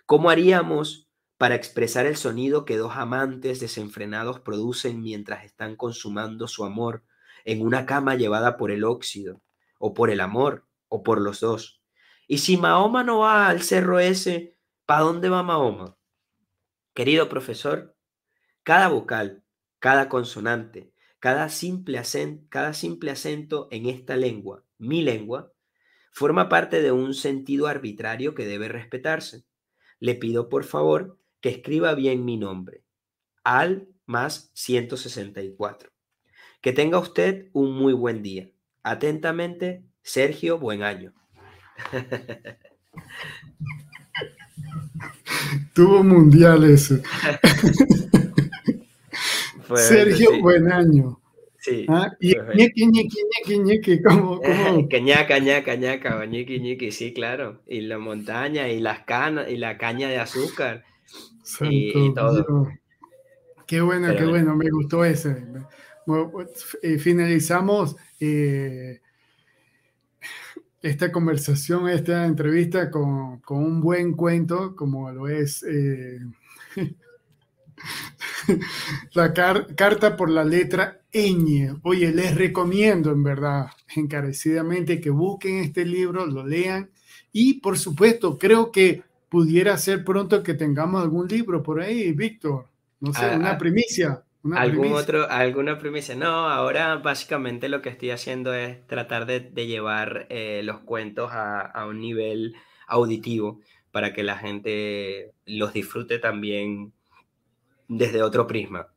¿Cómo haríamos para expresar el sonido que dos amantes desenfrenados producen mientras están consumando su amor en una cama llevada por el óxido, o por el amor, o por los dos? Y si Mahoma no va al cerro ese, ¿para dónde va Mahoma? Querido profesor, cada vocal, cada consonante, cada simple, acento, cada simple acento en esta lengua, mi lengua, forma parte de un sentido arbitrario que debe respetarse le pido por favor que escriba bien mi nombre. Al más 164. Que tenga usted un muy buen día. Atentamente, Sergio Buen Año. <laughs> <laughs> Tuvo mundial ese. <laughs> Sergio buen año. Sí. ¿Ah? Y ñeque, ñeque, ñeque, ñeque, ¿cómo? cómo? Cañaca, ñaca, ñaca, o ñiqui, ñiqui, sí, claro. Y la montaña, y las canas, y la caña de azúcar. y, y, todo. Dios. Qué bueno, Pero, qué bueno, me gustó ese. Bueno, eh, finalizamos eh, esta conversación, esta entrevista con, con, un buen cuento, como lo es eh, <laughs> la car carta por la letra ñ. Oye, les recomiendo en verdad, encarecidamente, que busquen este libro, lo lean y por supuesto, creo que pudiera ser pronto que tengamos algún libro por ahí, Víctor. No sé, ah, una ah. primicia. Una ¿Algún primicia. otro, alguna primicia? No, ahora básicamente lo que estoy haciendo es tratar de, de llevar eh, los cuentos a, a, un nivel auditivo para que la gente los disfrute también desde otro prisma,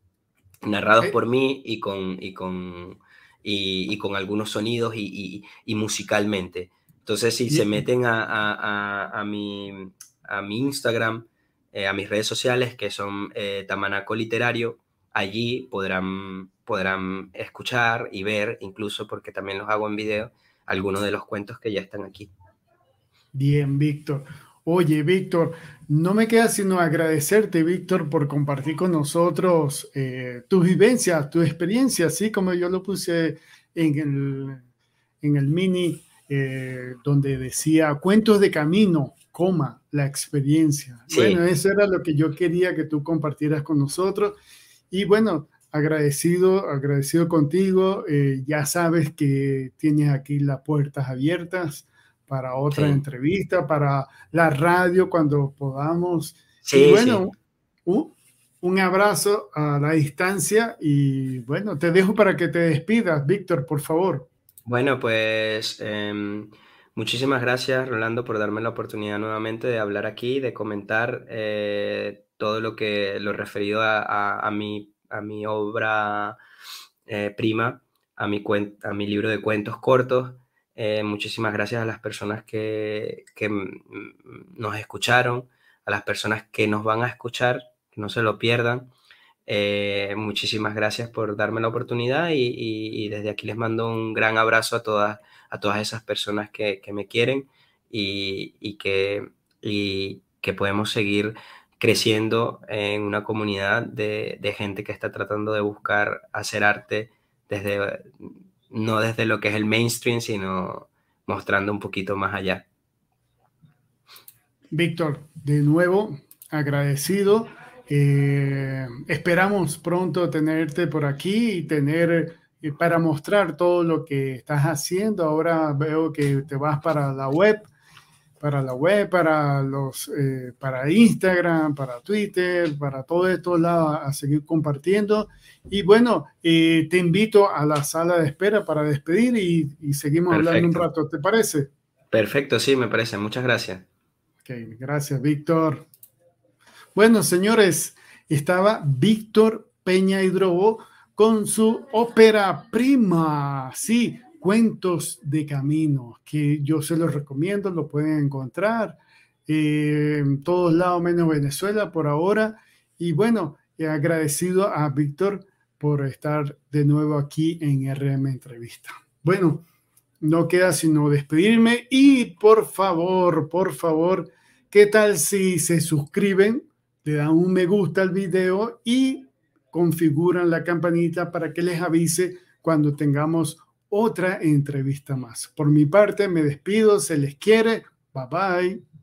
narrados por mí y con, y con, y, y con algunos sonidos y, y, musicalmente. Entonces, si se meten a, a, a, mi, a mi Instagram, eh, a mis redes sociales, que son eh, Tamanaco Literario, allí podrán, podrán escuchar y ver, incluso porque también los hago en video, algunos de los cuentos que ya están aquí. Bien, Víctor. Oye, Víctor, no me queda sino agradecerte, Víctor, por compartir con nosotros eh, tus vivencias, tu experiencia, así como yo lo puse en el, en el mini, eh, donde decía cuentos de camino, coma, la experiencia. Sí. Bueno, eso era lo que yo quería que tú compartieras con nosotros. Y bueno, agradecido, agradecido contigo. Eh, ya sabes que tienes aquí las puertas abiertas para otra sí. entrevista, para la radio cuando podamos. Sí, y bueno, sí. un, un, abrazo a la distancia y bueno, te dejo para que te despidas, Víctor, por favor. Bueno, pues eh, muchísimas gracias, Rolando, por darme la oportunidad nuevamente de hablar aquí, de comentar eh, todo lo que lo referido a, a, mi, a mi obra eh, prima, a mi, a mi libro de cuentos cortos. Eh, muchísimas gracias a las personas que, que, nos escucharon, a las personas que nos van a escuchar, que no se lo pierdan. Eh, muchísimas gracias por darme la oportunidad y, y, y, desde aquí les mando un gran abrazo a todas, a todas esas personas que, que me quieren y, y que, que podemos seguir creciendo en una comunidad de, de gente que está tratando de buscar hacer arte desde no desde lo que es el mainstream, sino mostrando un poquito más allá. Víctor, de nuevo, agradecido. Eh, esperamos pronto tenerte por aquí y tener eh, para mostrar todo lo que estás haciendo. Ahora veo que te vas para la web para la web, para los, eh, para Instagram, para Twitter, para todos estos lados a seguir compartiendo. Y bueno, eh, te invito a la sala de espera para despedir y, y seguimos Perfecto. hablando un rato. ¿Te parece? Perfecto, sí, me parece. Muchas gracias. Okay, gracias, Víctor. Bueno, señores, estaba Víctor Peña Hidrobo con su ópera prima. Sí, cuentos de camino, que yo se los recomiendo, lo pueden encontrar eh, en todos lados menos Venezuela por ahora. Y bueno, agradecido a Víctor por estar de nuevo aquí en RM Entrevista. Bueno, no queda sino despedirme y por favor, por favor, ¿qué tal si se suscriben, le dan un me gusta al video y configuran la campanita para que les avise cuando tengamos otra entrevista más. Por mi parte, me despido, se les quiere. Bye bye.